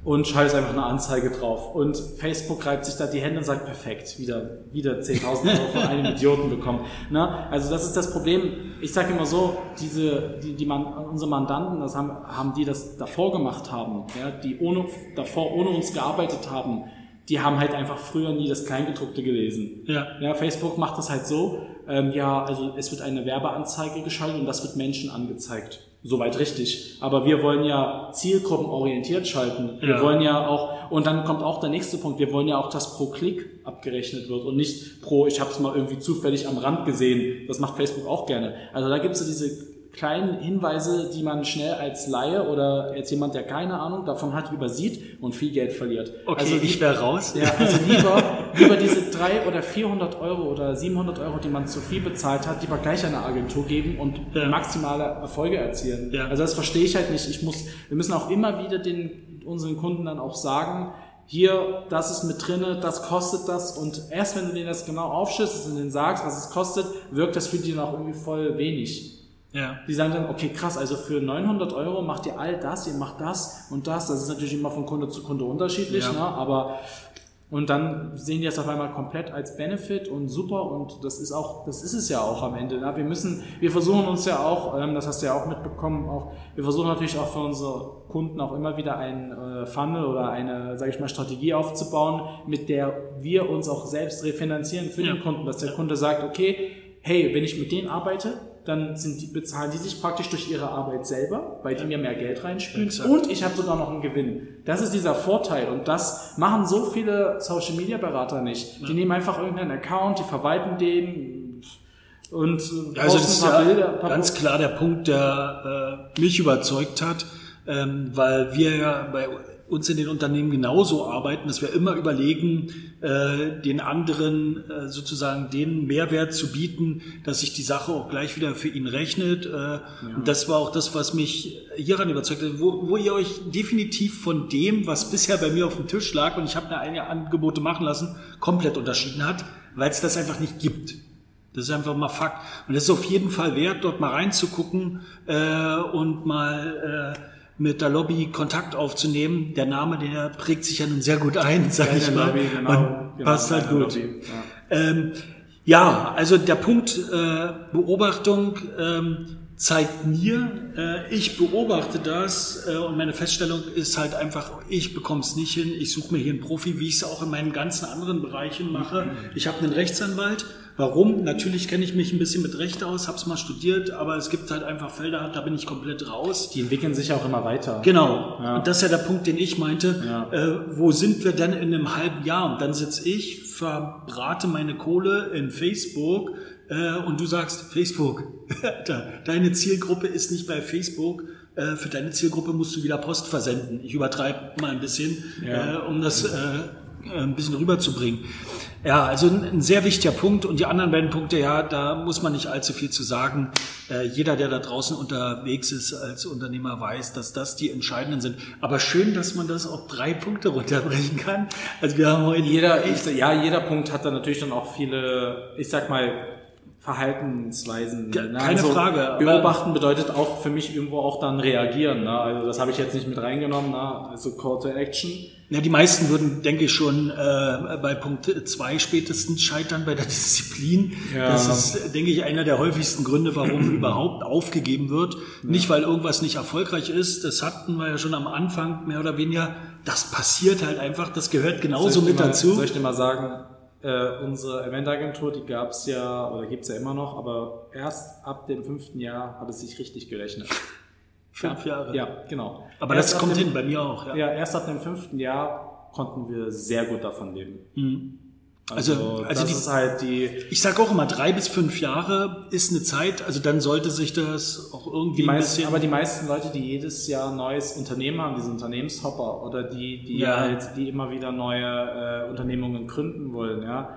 Speaker 2: und schaltest einfach eine Anzeige drauf. Und Facebook reibt sich da die Hände und sagt, perfekt, wieder, wieder 10.000 Euro von einem Idioten bekommen. Ne? Also das ist das Problem. Ich sage immer so, diese, die, die man, unsere Mandanten, das haben, haben die das davor gemacht haben, ja, die ohne, davor ohne uns gearbeitet haben, die haben halt einfach früher nie das Kleingedruckte gelesen.
Speaker 1: ja,
Speaker 2: Ja, Facebook macht das halt so, ähm, ja, also es wird eine Werbeanzeige geschaltet und das wird Menschen angezeigt. Soweit richtig. Aber wir wollen ja zielgruppenorientiert schalten. Wir
Speaker 1: Ja.
Speaker 2: wollen ja auch, und dann kommt auch der nächste Punkt, wir wollen ja auch, dass pro Klick abgerechnet wird und nicht pro, ich habe es mal irgendwie zufällig am Rand gesehen. Das macht Facebook auch gerne. Also da gibt es so diese kleinen Hinweise, die man schnell als Laie oder als jemand, der keine Ahnung davon hat, übersieht und viel Geld verliert.
Speaker 1: okay,
Speaker 2: also
Speaker 1: ich wäre raus.
Speaker 2: ja, also lieber, lieber diese drei oder 400 Euro oder 700 Euro, die man zu viel bezahlt hat, lieber gleich an eine Agentur geben und
Speaker 1: Ja.
Speaker 2: maximale Erfolge erzielen.
Speaker 1: Ja.
Speaker 2: Also das verstehe ich halt nicht. Ich muss, wir müssen auch immer wieder den, unseren Kunden dann auch sagen, hier, das ist mit drinne, das kostet das und erst wenn du denen das genau aufschlüsselst und denen sagst, was es kostet, wirkt das für die dann auch irgendwie voll wenig.
Speaker 1: Ja.
Speaker 2: Die sagen dann, okay, krass, also für 900 Euro macht ihr all das, ihr macht das und das. Das ist natürlich immer von Kunde zu Kunde unterschiedlich,
Speaker 1: Ja.
Speaker 2: ne? aber und dann sehen die das auf einmal komplett als Benefit und super und das ist auch, das ist es ja auch am Ende. Ne? Wir müssen, wir versuchen uns ja auch, ähm, das hast du ja auch mitbekommen, auch, wir versuchen natürlich auch für unsere Kunden auch immer wieder ein äh, Funnel oder eine, sage ich mal, Strategie aufzubauen, mit der wir uns auch selbst refinanzieren für
Speaker 1: Ja.
Speaker 2: den Kunden, dass der Kunde sagt, okay, hey, wenn ich mit denen arbeite, dann sind die, bezahlen die sich praktisch durch ihre Arbeit selber, weil die mir mehr Geld reinspülen
Speaker 1: Exakt.
Speaker 2: und ich habe sogar noch einen Gewinn. Das ist dieser Vorteil und das machen so viele Social Media Berater nicht. Die nehmen einfach irgendeinen Account, die verwalten den und äh,
Speaker 1: Ja, Also das ist
Speaker 2: ein paar
Speaker 1: ja
Speaker 2: Bilder,
Speaker 1: ganz klar der Punkt, der äh, mich überzeugt hat, ähm, weil wir ja bei uns in den Unternehmen genauso arbeiten, dass wir immer überlegen, äh, den anderen äh, sozusagen den Mehrwert zu bieten, dass sich die Sache auch gleich wieder für ihn rechnet. Äh, Und das war auch das, was mich hieran überzeugt hat, wo, wo ihr euch definitiv von dem, was bisher bei mir auf dem Tisch lag, und ich habe mir einige Angebote machen lassen, komplett unterschieden hat, weil es das einfach nicht gibt. Das ist einfach mal Fakt. Und es ist auf jeden Fall wert, dort mal reinzugucken äh, und mal äh, mit der Lobby Kontakt aufzunehmen. Der Name, der prägt sich ja nun sehr gut ein, sag ich mal.
Speaker 2: Lobby, genau, genau,
Speaker 1: passt halt gut.
Speaker 2: Lobby, ja.
Speaker 1: Ähm, ja, also der Punkt äh, Beobachtung ähm, zeigt mir, äh, ich beobachte das äh, und meine Feststellung ist halt einfach, ich bekomme es nicht hin, ich suche mir hier einen Profi, wie ich es auch in meinen ganzen anderen Bereichen mache. Ich habe einen Rechtsanwalt. Warum? Natürlich kenne ich mich ein bisschen mit Recht aus, habe es mal studiert, aber es gibt halt einfach Felder, da bin ich komplett raus.
Speaker 2: Die entwickeln sich auch immer weiter.
Speaker 1: Genau.
Speaker 2: Ja.
Speaker 1: Und das ist ja der Punkt, den ich meinte.
Speaker 2: Ja.
Speaker 1: Äh, wo sind wir denn in einem halben Jahr? Und dann sitze ich, verbrate meine Kohle in Facebook äh, und du sagst, Facebook, deine Zielgruppe ist nicht bei Facebook. Äh, für deine Zielgruppe musst du wieder Post versenden. Ich übertreibe mal ein bisschen,
Speaker 2: Ja.
Speaker 1: äh, um das ein bisschen rüberzubringen. Ja, also ein, ein sehr wichtiger Punkt. Und die anderen beiden Punkte, ja, da muss man nicht allzu viel zu sagen. Äh, jeder, der da draußen unterwegs ist als Unternehmer, weiß, dass das die entscheidenden sind. Aber schön, dass man das auf drei Punkte runterbrechen kann. Also wir haben heute
Speaker 2: Jeder, ich, ja, jeder Punkt hat da natürlich dann auch viele, ich sag mal, Verhaltensweisen.
Speaker 1: Ja, ne? keine also Frage.
Speaker 2: Beobachten bedeutet auch für mich irgendwo auch dann reagieren. Ne? Also das habe ich jetzt nicht mit reingenommen. Ne? Also Call to Action.
Speaker 1: Ja, die meisten würden, denke ich, schon äh, bei Punkt zwei spätestens scheitern bei der Disziplin. Ja. Das ist, denke ich, einer der häufigsten Gründe, warum überhaupt aufgegeben wird. Ja. Nicht, weil irgendwas nicht erfolgreich ist. Das hatten wir ja schon am Anfang mehr oder weniger. Das passiert halt einfach. Das gehört genauso mit
Speaker 2: mal,
Speaker 1: dazu.
Speaker 2: Soll ich dir mal sagen, äh, unsere Eventagentur, die gab es ja oder gibt es ja immer noch, aber erst ab dem fünften Jahr hat es sich richtig gerechnet.
Speaker 1: Fünf Jahre?
Speaker 2: Ja, genau.
Speaker 1: Aber erst das kommt dem, hin, bei mir auch.
Speaker 2: Ja. ja, erst ab dem fünften Jahr konnten wir sehr gut davon leben.
Speaker 1: Mhm. Also, also,
Speaker 2: also die, ist halt die.
Speaker 1: Ich sage auch immer, drei bis fünf Jahre ist eine Zeit, also dann sollte sich das auch irgendwie
Speaker 2: die meisten. Aber die meisten Leute, die jedes Jahr ein neues Unternehmen haben, diese Unternehmenshopper oder die, die ja. halt, die immer wieder neue äh, Unternehmungen gründen wollen, ja,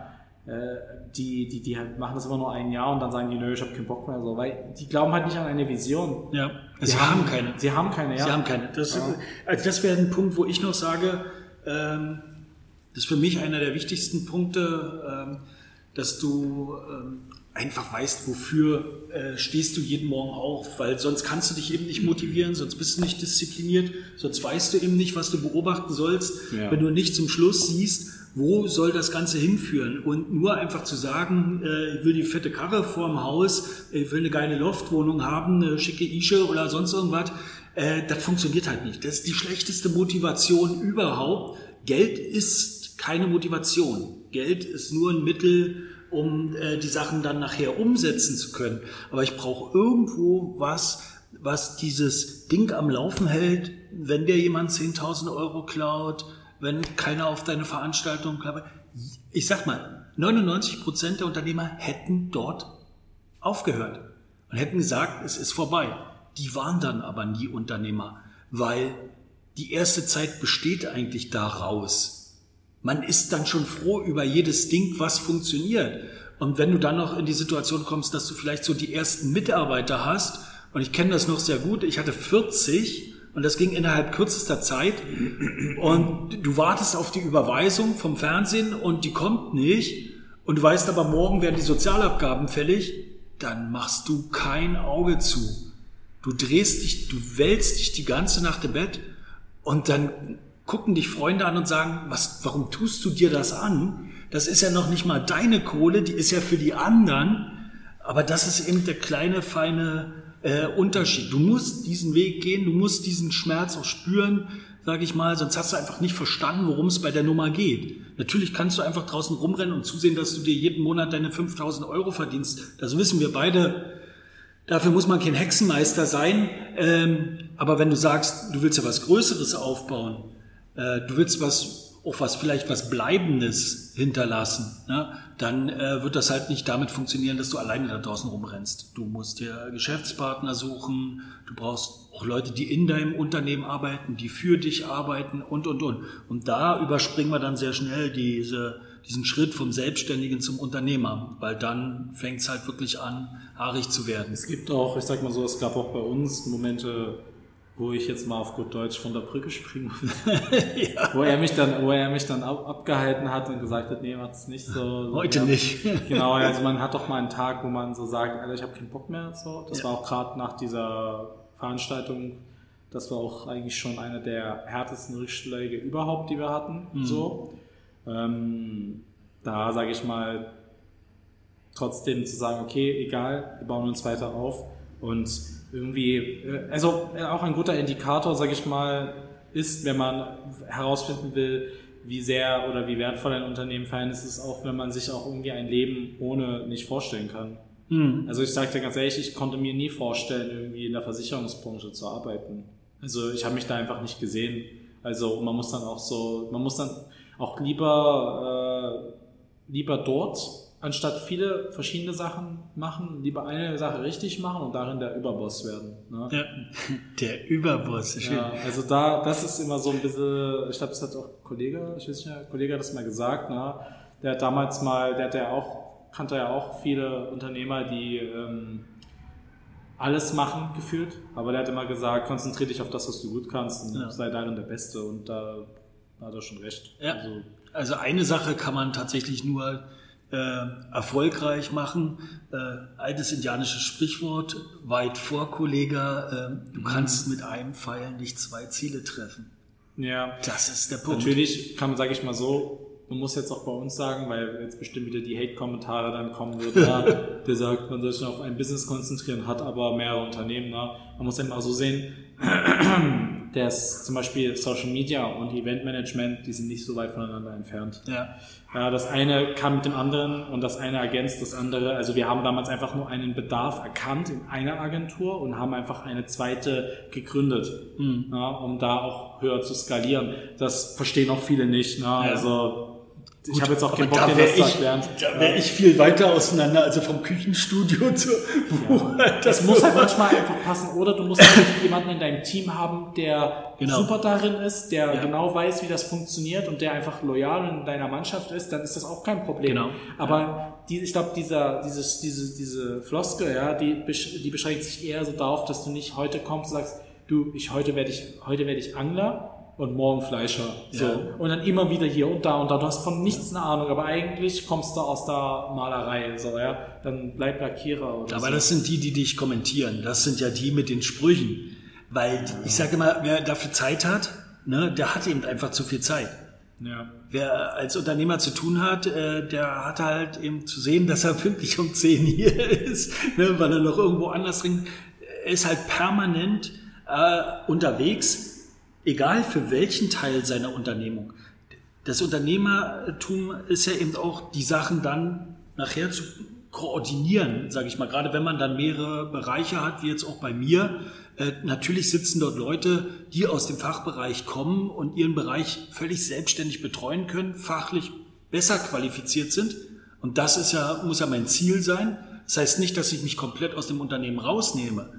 Speaker 2: äh, die, die, die halt machen das immer nur ein Jahr und dann sagen die, nö, ich habe keinen Bock mehr, so, weil die glauben halt nicht an eine Vision.
Speaker 1: Ja, sie haben, haben, keine.
Speaker 2: Sie haben keine,
Speaker 1: ja. Sie haben keine. Das, ja. Also das wäre ein Punkt, wo ich noch sage, ähm, das ist für mich einer der wichtigsten Punkte, ähm, dass du ähm, einfach weißt, wofür äh, stehst du jeden Morgen auf, weil sonst kannst du dich eben nicht motivieren, sonst bist du nicht diszipliniert, sonst weißt du eben nicht, was du beobachten sollst, ja. wenn du nicht zum Schluss siehst, wo soll das Ganze hinführen? Und nur einfach zu sagen, äh, ich will die fette Karre vorm Haus, ich will eine geile Loftwohnung haben, eine schicke Ische oder sonst irgendwas, äh, das funktioniert halt nicht. Das ist die schlechteste Motivation überhaupt. Geld ist keine Motivation. Geld ist nur ein Mittel, um äh, die Sachen dann nachher umsetzen zu können. Aber ich brauche irgendwo was, was dieses Ding am Laufen hält, wenn dir jemand 10.000 Euro klaut, wenn keiner auf deine Veranstaltung klaut. Ich sag mal, 99 Prozent der Unternehmer hätten dort aufgehört und hätten gesagt, es ist vorbei. Die waren dann aber nie Unternehmer, weil die erste Zeit besteht eigentlich daraus, man ist dann schon froh über jedes Ding, was funktioniert. Und wenn du dann noch in die Situation kommst, dass du vielleicht so die ersten Mitarbeiter hast, und ich kenne das noch sehr gut, ich hatte 40 und das ging innerhalb kürzester Zeit und du wartest auf die Überweisung vom Fernsehen und die kommt nicht und du weißt aber, morgen werden die Sozialabgaben fällig, dann machst du kein Auge zu. Du drehst dich, du wälzt dich die ganze Nacht im Bett und dann gucken dich Freunde an und sagen, was, warum tust du dir das an? Das ist ja noch nicht mal deine Kohle, die ist ja für die anderen. Aber das ist eben der kleine, feine äh, Unterschied. Du musst diesen Weg gehen, du musst diesen Schmerz auch spüren, sage ich mal, sonst hast du einfach nicht verstanden, worum es bei der Nummer geht. Natürlich kannst du einfach draußen rumrennen und zusehen, dass du dir jeden Monat deine 5000 Euro verdienst. Das wissen wir beide. Dafür muss man kein Hexenmeister sein. Ähm, aber wenn du sagst, du willst ja was Größeres aufbauen, äh, du willst was auch was vielleicht was Bleibendes hinterlassen, ne? dann äh, wird das halt nicht damit funktionieren, dass du alleine da draußen rumrennst. Du musst dir Geschäftspartner suchen, du brauchst auch Leute, die in deinem Unternehmen arbeiten, die für dich arbeiten und, und, und. Und da überspringen wir dann sehr schnell diese, diesen Schritt vom Selbstständigen zum Unternehmer, weil dann fängt es halt wirklich an, haarig zu werden.
Speaker 2: Es gibt auch, ich sag mal so, es gab auch bei uns Momente, wo ich jetzt mal auf gut Deutsch von der Brücke springen ja. wo er mich dann, wo er mich dann ab, abgehalten hat und gesagt hat, nee, macht's nicht so.
Speaker 1: Heute
Speaker 2: ja.
Speaker 1: nicht.
Speaker 2: genau, also man hat doch mal einen Tag, wo man so sagt, Alter, ich habe keinen Bock mehr. So, das ja. war auch gerade nach dieser Veranstaltung. Das war auch eigentlich schon eine der härtesten Rückschläge überhaupt, die wir hatten. Mhm. So, ähm, da sage ich mal, trotzdem zu sagen, okay, egal, wir bauen uns weiter auf und irgendwie, äh, also äh, auch ein guter Indikator, sage ich mal, ist, wenn man herausfinden will, wie sehr oder wie wertvoll ein Unternehmen für einen ist, ist auch, wenn man sich auch irgendwie ein Leben ohne nicht vorstellen kann. Mhm. Also ich sage dir ganz ehrlich, ich konnte mir nie vorstellen, irgendwie in der Versicherungsbranche zu arbeiten. Also ich habe mich da einfach nicht gesehen. Also man muss dann auch so, man muss dann auch lieber, äh, lieber dort anstatt viele verschiedene Sachen machen, lieber eine Sache richtig machen und darin der Überboss werden. Ne?
Speaker 1: Ja, der Überboss,
Speaker 2: schön. Ja, also da, das ist immer so ein bisschen, ich glaube, das hat auch ein Kollege, ich weiß nicht, ein Kollege hat das mal gesagt, ne? der hat damals mal, der hat ja auch, kannte ja auch viele Unternehmer, die ähm, alles machen gefühlt, aber der hat immer gesagt, konzentriere dich auf das, was du gut kannst und ja. sei darin der Beste und da hat er schon recht.
Speaker 1: Ja. Also, also eine Sache kann man tatsächlich nur äh, erfolgreich machen. Äh, altes indianisches Sprichwort, weit vor Kollege, äh, du mhm. kannst mit einem Pfeil nicht zwei Ziele treffen.
Speaker 2: Ja. Das ist der Punkt. Natürlich kann man, sage ich mal so, man muss jetzt auch bei uns sagen, weil jetzt bestimmt wieder die Hate-Kommentare dann kommen würden, ja, der sagt, man soll sich auf ein Business konzentrieren, hat aber mehrere Unternehmen. Na. Man muss eben auch so sehen, dass zum Beispiel Social Media und Event Management, die sind nicht so weit voneinander entfernt. Ja. ja. Das eine kann mit dem anderen und das eine ergänzt das andere. Also wir haben damals einfach nur einen Bedarf erkannt in einer Agentur und haben einfach eine zweite gegründet, mhm. ja, um da auch höher zu skalieren. Das verstehen auch viele nicht. Ne? Ja. Also
Speaker 1: ich habe jetzt auch keinen Bock, dir das zu erklären. Da wäre ich viel weiter auseinander, also vom Küchenstudio zu.
Speaker 2: Ja. Das muss halt manchmal einfach passen. Oder du musst halt jemanden in deinem Team haben, der genau. super darin ist, der ja. genau weiß, wie das funktioniert und der einfach loyal in deiner Mannschaft ist, dann ist das auch kein Problem. Genau. Aber ja. die, ich glaube, dieser, dieses, diese, diese Floskel, ja, die, die beschränkt sich eher so darauf, dass du nicht heute kommst und sagst, du, ich heute werde ich, heute werde ich Angler und morgen Fleischer. So. Ja. Und dann immer wieder hier und da und da. Du hast von nichts eine Ahnung, aber eigentlich kommst du aus der Malerei. So, ja. Dann bleib Lackierer.
Speaker 1: Oder aber so. das sind die, die dich kommentieren. Das sind ja die mit den Sprüchen. Weil ja. ich sage immer, wer dafür Zeit hat, ne, der hat eben einfach zu viel Zeit. Ja. Wer als Unternehmer zu tun hat, äh, der hat halt eben zu sehen, dass er pünktlich um 10 hier ist, ne, weil er noch irgendwo anders dringt. Er ist halt permanent äh, unterwegs egal für welchen Teil seiner Unternehmung. Das Unternehmertum ist ja eben auch die Sachen dann nachher zu koordinieren, sage ich mal, gerade wenn man dann mehrere Bereiche hat, wie jetzt auch bei mir. Äh, natürlich sitzen dort Leute, die aus dem Fachbereich kommen und ihren Bereich völlig selbstständig betreuen können, fachlich besser qualifiziert sind. Und das ist ja, muss ja mein Ziel sein. Das heißt nicht, dass ich mich komplett aus dem Unternehmen rausnehme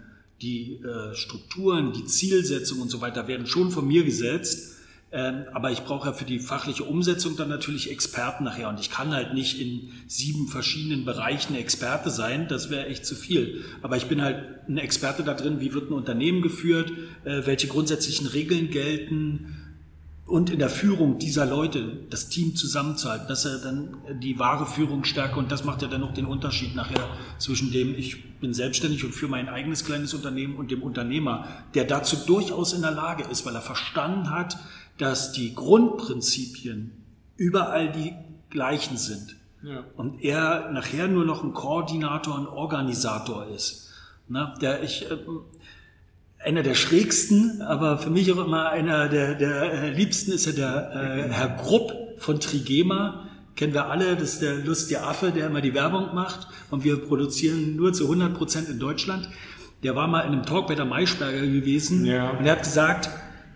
Speaker 1: die äh, Strukturen, die Zielsetzung und so weiter werden schon von mir gesetzt. Ähm, aber ich brauche ja für die fachliche Umsetzung dann natürlich Experten nachher. Und ich kann halt nicht in sieben verschiedenen Bereichen Experte sein. Das wäre echt zu viel. Aber ich bin halt ein Experte da drin, wie wird ein Unternehmen geführt, äh, welche grundsätzlichen Regeln gelten, und in der Führung dieser Leute das Team zusammenzuhalten, dass er dann die wahre Führung stärke und das macht ja dann noch den Unterschied nachher zwischen dem, ich bin selbstständig und führe mein eigenes kleines Unternehmen und dem Unternehmer, der dazu durchaus in der Lage ist, weil er verstanden hat, dass die Grundprinzipien überall die gleichen sind. Ja. Und er nachher nur noch ein Koordinator, ein Organisator ist. Na, der ich, äh, einer der schrägsten, aber für mich auch immer einer der, der äh, liebsten ist ja der äh, Herr Grupp von Trigema. Kennen wir alle, das ist der lustige Affe, der immer die Werbung macht und wir produzieren nur zu 100 Prozent in Deutschland. Der war mal in einem Talk bei der Maischberger gewesen ja. und er hat gesagt,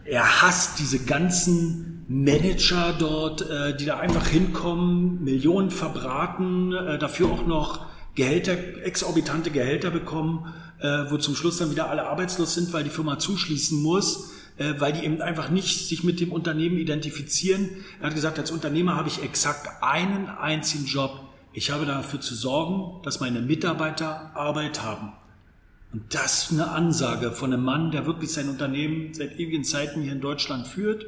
Speaker 1: er hasst diese ganzen Manager dort, äh, die da einfach hinkommen, Millionen verbraten, äh, dafür auch noch Gehälter, exorbitante Gehälter bekommen äh, wo zum Schluss dann wieder alle arbeitslos sind, weil die Firma zuschließen muss, äh, weil die eben einfach nicht sich mit dem Unternehmen identifizieren. Er hat gesagt, als Unternehmer habe ich exakt einen einzigen Job. Ich habe dafür zu sorgen, dass meine Mitarbeiter Arbeit haben. Und das ist eine Ansage von einem Mann, der wirklich sein Unternehmen seit ewigen Zeiten hier in Deutschland führt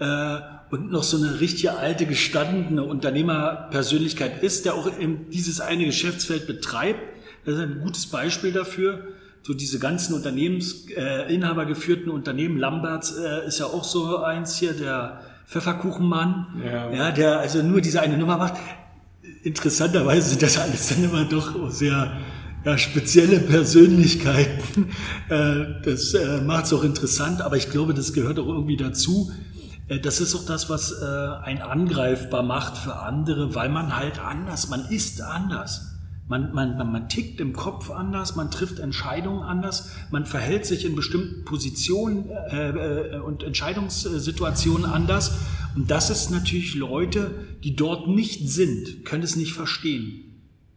Speaker 1: äh, und noch so eine richtige alte, gestandene Unternehmerpersönlichkeit ist, der auch dieses eine Geschäftsfeld betreibt das ist ein gutes Beispiel dafür. So diese ganzen Unternehmensinhaber äh, geführten Unternehmen, Lamberts äh, ist ja auch so eins hier, der Pfefferkuchenmann, ja. ja, der also nur diese eine Nummer macht. Interessanterweise sind das alles dann immer doch sehr ja, spezielle Persönlichkeiten. Äh, das äh, macht es auch interessant, aber ich glaube, das gehört auch irgendwie dazu. Äh, das ist auch das, was äh, ein angreifbar macht für andere, weil man halt anders, man ist anders. Man, man, man, tickt im Kopf anders, man trifft Entscheidungen anders, man verhält sich in bestimmten Positionen äh, äh, und Entscheidungssituationen anders. Und das ist natürlich Leute, die dort nicht sind, können es nicht verstehen.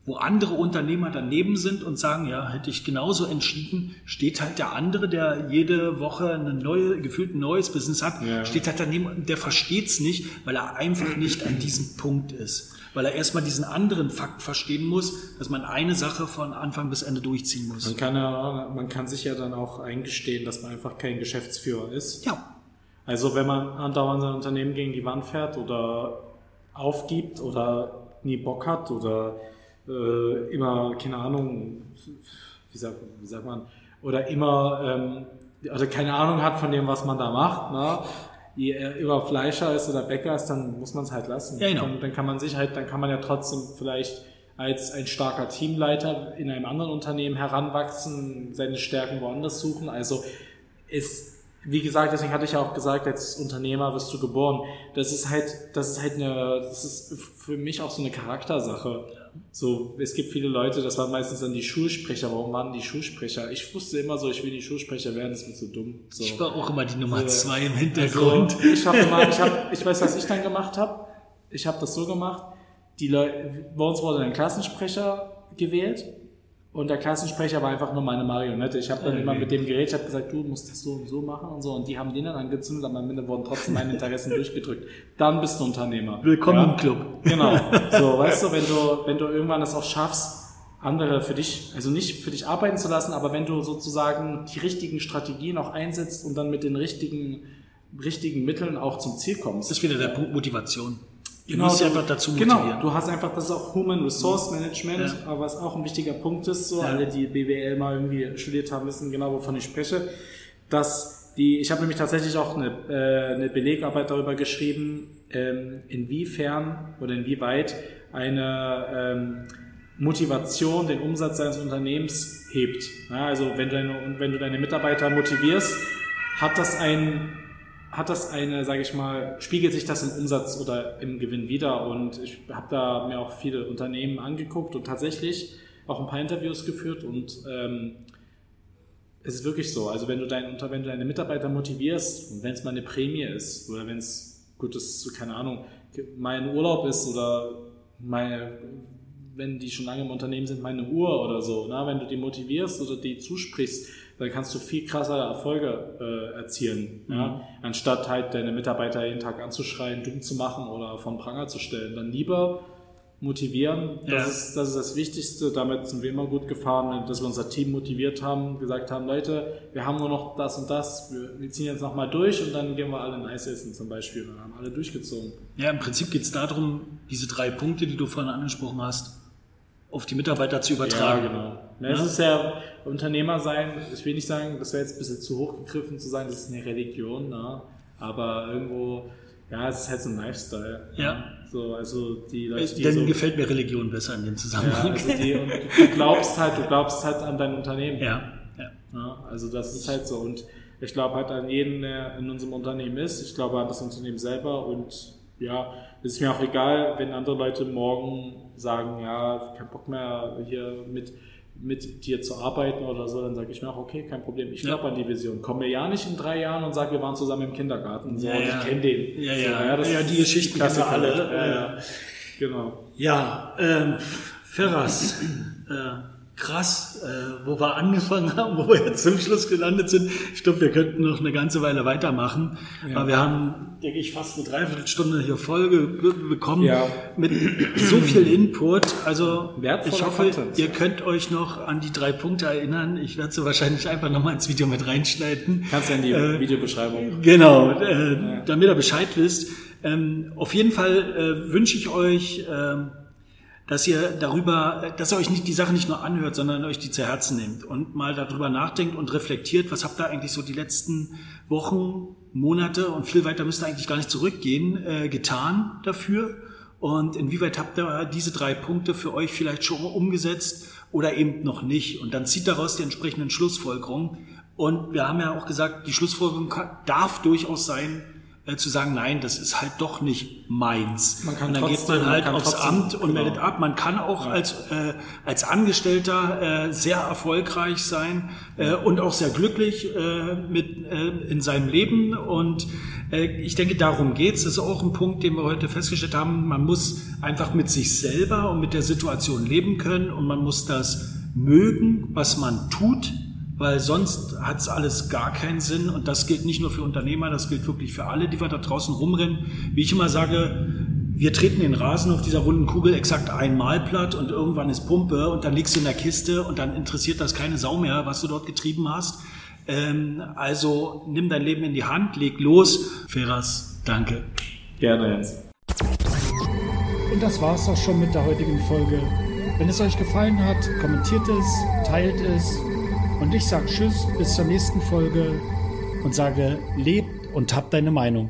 Speaker 1: Wo andere Unternehmer daneben sind und sagen, ja, hätte ich genauso entschieden, steht halt der andere, der jede Woche ein neue, gefühlt ein neues Business hat, ja. steht halt daneben und der versteht es nicht, weil er einfach nicht an diesem Punkt ist weil er erstmal diesen anderen Fakt verstehen muss, dass man eine Sache von Anfang bis Ende durchziehen muss.
Speaker 2: Man kann, ja, man kann sich ja dann auch eingestehen, dass man einfach kein Geschäftsführer ist. Ja. Also wenn man andauernd sein Unternehmen gegen die Wand fährt oder aufgibt oder nie Bock hat oder äh, immer, keine Ahnung, wie sagt, wie sagt man, oder immer, ähm, oder keine Ahnung hat von dem, was man da macht, ne? Je er immer Fleischer ist oder Bäcker ist, dann muss man es halt lassen.
Speaker 1: Ja, genau.
Speaker 2: dann, dann kann man sich halt, dann kann man ja trotzdem vielleicht als ein starker Teamleiter in einem anderen Unternehmen heranwachsen, seine Stärken woanders suchen. Also ist, wie gesagt, deswegen hatte ich ja auch gesagt, als Unternehmer wirst du geboren. Das ist halt, das ist halt eine, das ist für mich auch so eine Charaktersache. So, es gibt viele Leute, das waren meistens dann die Schulsprecher. Warum waren die Schulsprecher? Ich wusste immer so, ich will die Schulsprecher werden, das ist mir so dumm. So.
Speaker 1: Ich war auch immer die Nummer
Speaker 2: So.
Speaker 1: zwei im Hintergrund.
Speaker 2: Also, ich habe immer, ich habe, ich weiß, was ich dann gemacht habe. Ich habe das so gemacht. Die Leute, bei uns wurde ein Klassensprecher gewählt und der Klassensprecher war einfach nur meine Marionette. Ich habe dann
Speaker 1: Okay.
Speaker 2: immer mit dem geredet, ich habe gesagt, du musst das so und so machen und so und die haben den dann angezündet, aber am Ende wurden trotzdem meine Interessen durchgedrückt. Dann bist du Unternehmer.
Speaker 1: Willkommen
Speaker 2: Ja?
Speaker 1: im Club.
Speaker 2: Genau. So, weißt du, wenn du, wenn du irgendwann es auch schaffst, andere für dich, also nicht für dich arbeiten zu lassen, aber wenn du sozusagen die richtigen Strategien auch einsetzt und dann mit den richtigen, richtigen Mitteln auch zum Ziel kommst.
Speaker 1: Das ist wieder der Punkt Motivation. Du musst dich einfach dazu
Speaker 2: Genau,
Speaker 1: motivieren.
Speaker 2: du hast einfach, das ist auch Human Resource Management,
Speaker 1: Ja.
Speaker 2: aber was auch ein wichtiger Punkt ist, so
Speaker 1: Ja.
Speaker 2: alle, die BWL mal irgendwie studiert haben, wissen genau, wovon ich spreche, dass die, ich habe nämlich tatsächlich auch eine, äh, eine Belegarbeit darüber geschrieben, ähm, inwiefern oder inwieweit eine ähm, Motivation den Umsatz deines Unternehmens hebt. Ja, also wenn du, deine, wenn du deine Mitarbeiter motivierst, hat das ein hat das eine, sage ich mal, spiegelt sich das im Umsatz oder im Gewinn wieder? Und ich habe da mir auch viele Unternehmen angeguckt und tatsächlich auch ein paar Interviews geführt und ähm, es ist wirklich so. Also wenn du, dein, wenn du deine Mitarbeiter motivierst und wenn es mal eine Prämie ist oder wenn es gut ist, keine Ahnung, mein Urlaub ist oder meine, wenn die schon lange im Unternehmen sind, meine Uhr oder so. Na, wenn du die motivierst oder die zusprichst, dann kannst du viel krassere Erfolge äh, erzielen, ja? anstatt halt deine Mitarbeiter jeden Tag anzuschreien, dumm zu machen oder von Pranger zu stellen. Dann lieber motivieren, das,
Speaker 1: Ja.
Speaker 2: ist, das ist das Wichtigste. Damit sind wir immer gut gefahren, dass wir unser Team motiviert haben, gesagt haben, Leute, wir haben nur noch das und das, wir, wir ziehen jetzt nochmal durch und dann gehen wir alle ein Eis essen zum Beispiel. Dann haben alle durchgezogen.
Speaker 1: Ja, im Prinzip geht es darum, diese drei Punkte, die du vorhin angesprochen hast, auf die Mitarbeiter zu übertragen.
Speaker 2: Ja, genau. Ja, es ist ja Unternehmer sein, ich will nicht sagen, das wäre jetzt ein bisschen zu hoch gegriffen zu sagen, das ist eine Religion, ne? aber irgendwo, ja, es ist halt so ein Lifestyle.
Speaker 1: Ja.
Speaker 2: ne? So, also die Leute, die
Speaker 1: Dann
Speaker 2: so,
Speaker 1: gefällt mir Religion besser in dem
Speaker 2: ja,
Speaker 1: Zusammenhang.
Speaker 2: also die, und du glaubst halt, du glaubst halt an dein Unternehmen.
Speaker 1: Ja, ja.
Speaker 2: Ja, also das ist halt so. Und ich glaube halt an jeden, der in unserem Unternehmen ist. Ich glaube an das Unternehmen selber. Und ja, es ist mir auch egal, wenn andere Leute morgen sagen, ja, kein Bock mehr hier mit, mit dir zu arbeiten oder so, dann sage ich mir auch, okay, kein Problem. Ich glaube an die Vision. Komm mir ja nicht in drei Jahren und sag, wir waren zusammen im Kindergarten. So,
Speaker 1: Ja,
Speaker 2: und
Speaker 1: ja.
Speaker 2: ich kenne den.
Speaker 1: Ja,
Speaker 2: so,
Speaker 1: ja.
Speaker 2: das
Speaker 1: Ja, die Geschichten kennen wir alle.
Speaker 2: Ja, ja. Genau.
Speaker 1: Ja, ähm, Ferras, äh, krass, äh, wo wir angefangen haben, wo wir jetzt zum Schluss gelandet sind. Ich glaube, wir könnten noch eine ganze Weile weitermachen. Aber wir haben, denke ich, fast eine Dreiviertelstunde hier Folge bekommen
Speaker 2: Ja.
Speaker 1: mit so viel Input. Also
Speaker 2: Wertvoller
Speaker 1: ich hoffe,
Speaker 2: Content.
Speaker 1: ihr könnt euch noch an die drei Punkte erinnern. Ich werde sie wahrscheinlich einfach nochmal ins Video mit reinschneiden.
Speaker 2: Kannst ja in die
Speaker 1: Äh,
Speaker 2: Videobeschreibung.
Speaker 1: Genau, äh, damit ihr Bescheid wisst. Ähm, auf jeden Fall äh, wünsche ich euch, ähm, dass ihr darüber, dass ihr euch nicht die Sache nicht nur anhört, sondern euch die zu Herzen nehmt und mal darüber nachdenkt und reflektiert, was habt ihr eigentlich so die letzten Wochen, Monate und viel weiter müsst ihr eigentlich gar nicht zurückgehen, äh, getan dafür. Und inwieweit habt ihr diese drei Punkte für euch vielleicht schon umgesetzt oder eben noch nicht? Und dann zieht daraus die entsprechenden Schlussfolgerungen. Und wir haben ja auch gesagt, die Schlussfolgerung darf durchaus sein, äh, zu sagen, nein, das ist halt doch nicht meins.
Speaker 2: Man kann
Speaker 1: und dann geht
Speaker 2: trotzdem-
Speaker 1: man
Speaker 2: man
Speaker 1: halt
Speaker 2: kann
Speaker 1: aufs
Speaker 2: trotzdem-
Speaker 1: Amt und
Speaker 2: genau.
Speaker 1: meldet ab. Man kann auch als, äh, als Angestellter äh, sehr erfolgreich sein äh, und auch sehr glücklich äh, mit, äh, in seinem Leben. Und äh, ich denke, darum geht's. Das ist auch ein Punkt, den wir heute festgestellt haben. Man muss einfach mit sich selber und mit der Situation leben können und man muss das mögen, was man tut weil sonst hat's alles gar keinen Sinn und das gilt nicht nur für Unternehmer, das gilt wirklich für alle, die wir da draußen rumrennen. Wie ich immer sage, wir treten den Rasen auf dieser runden Kugel exakt einmal platt und irgendwann ist Pumpe und dann liegst du in der Kiste und dann interessiert das keine Sau mehr, was du dort getrieben hast. Ähm, also nimm dein Leben in die Hand, leg los. Ferras, danke.
Speaker 2: Gerne, Jens.
Speaker 1: Und das war's auch schon mit der heutigen Folge. Wenn es euch gefallen hat, kommentiert es, teilt es. Und ich sage Tschüss, bis zur nächsten Folge und sage, lebt und habt deine Meinung.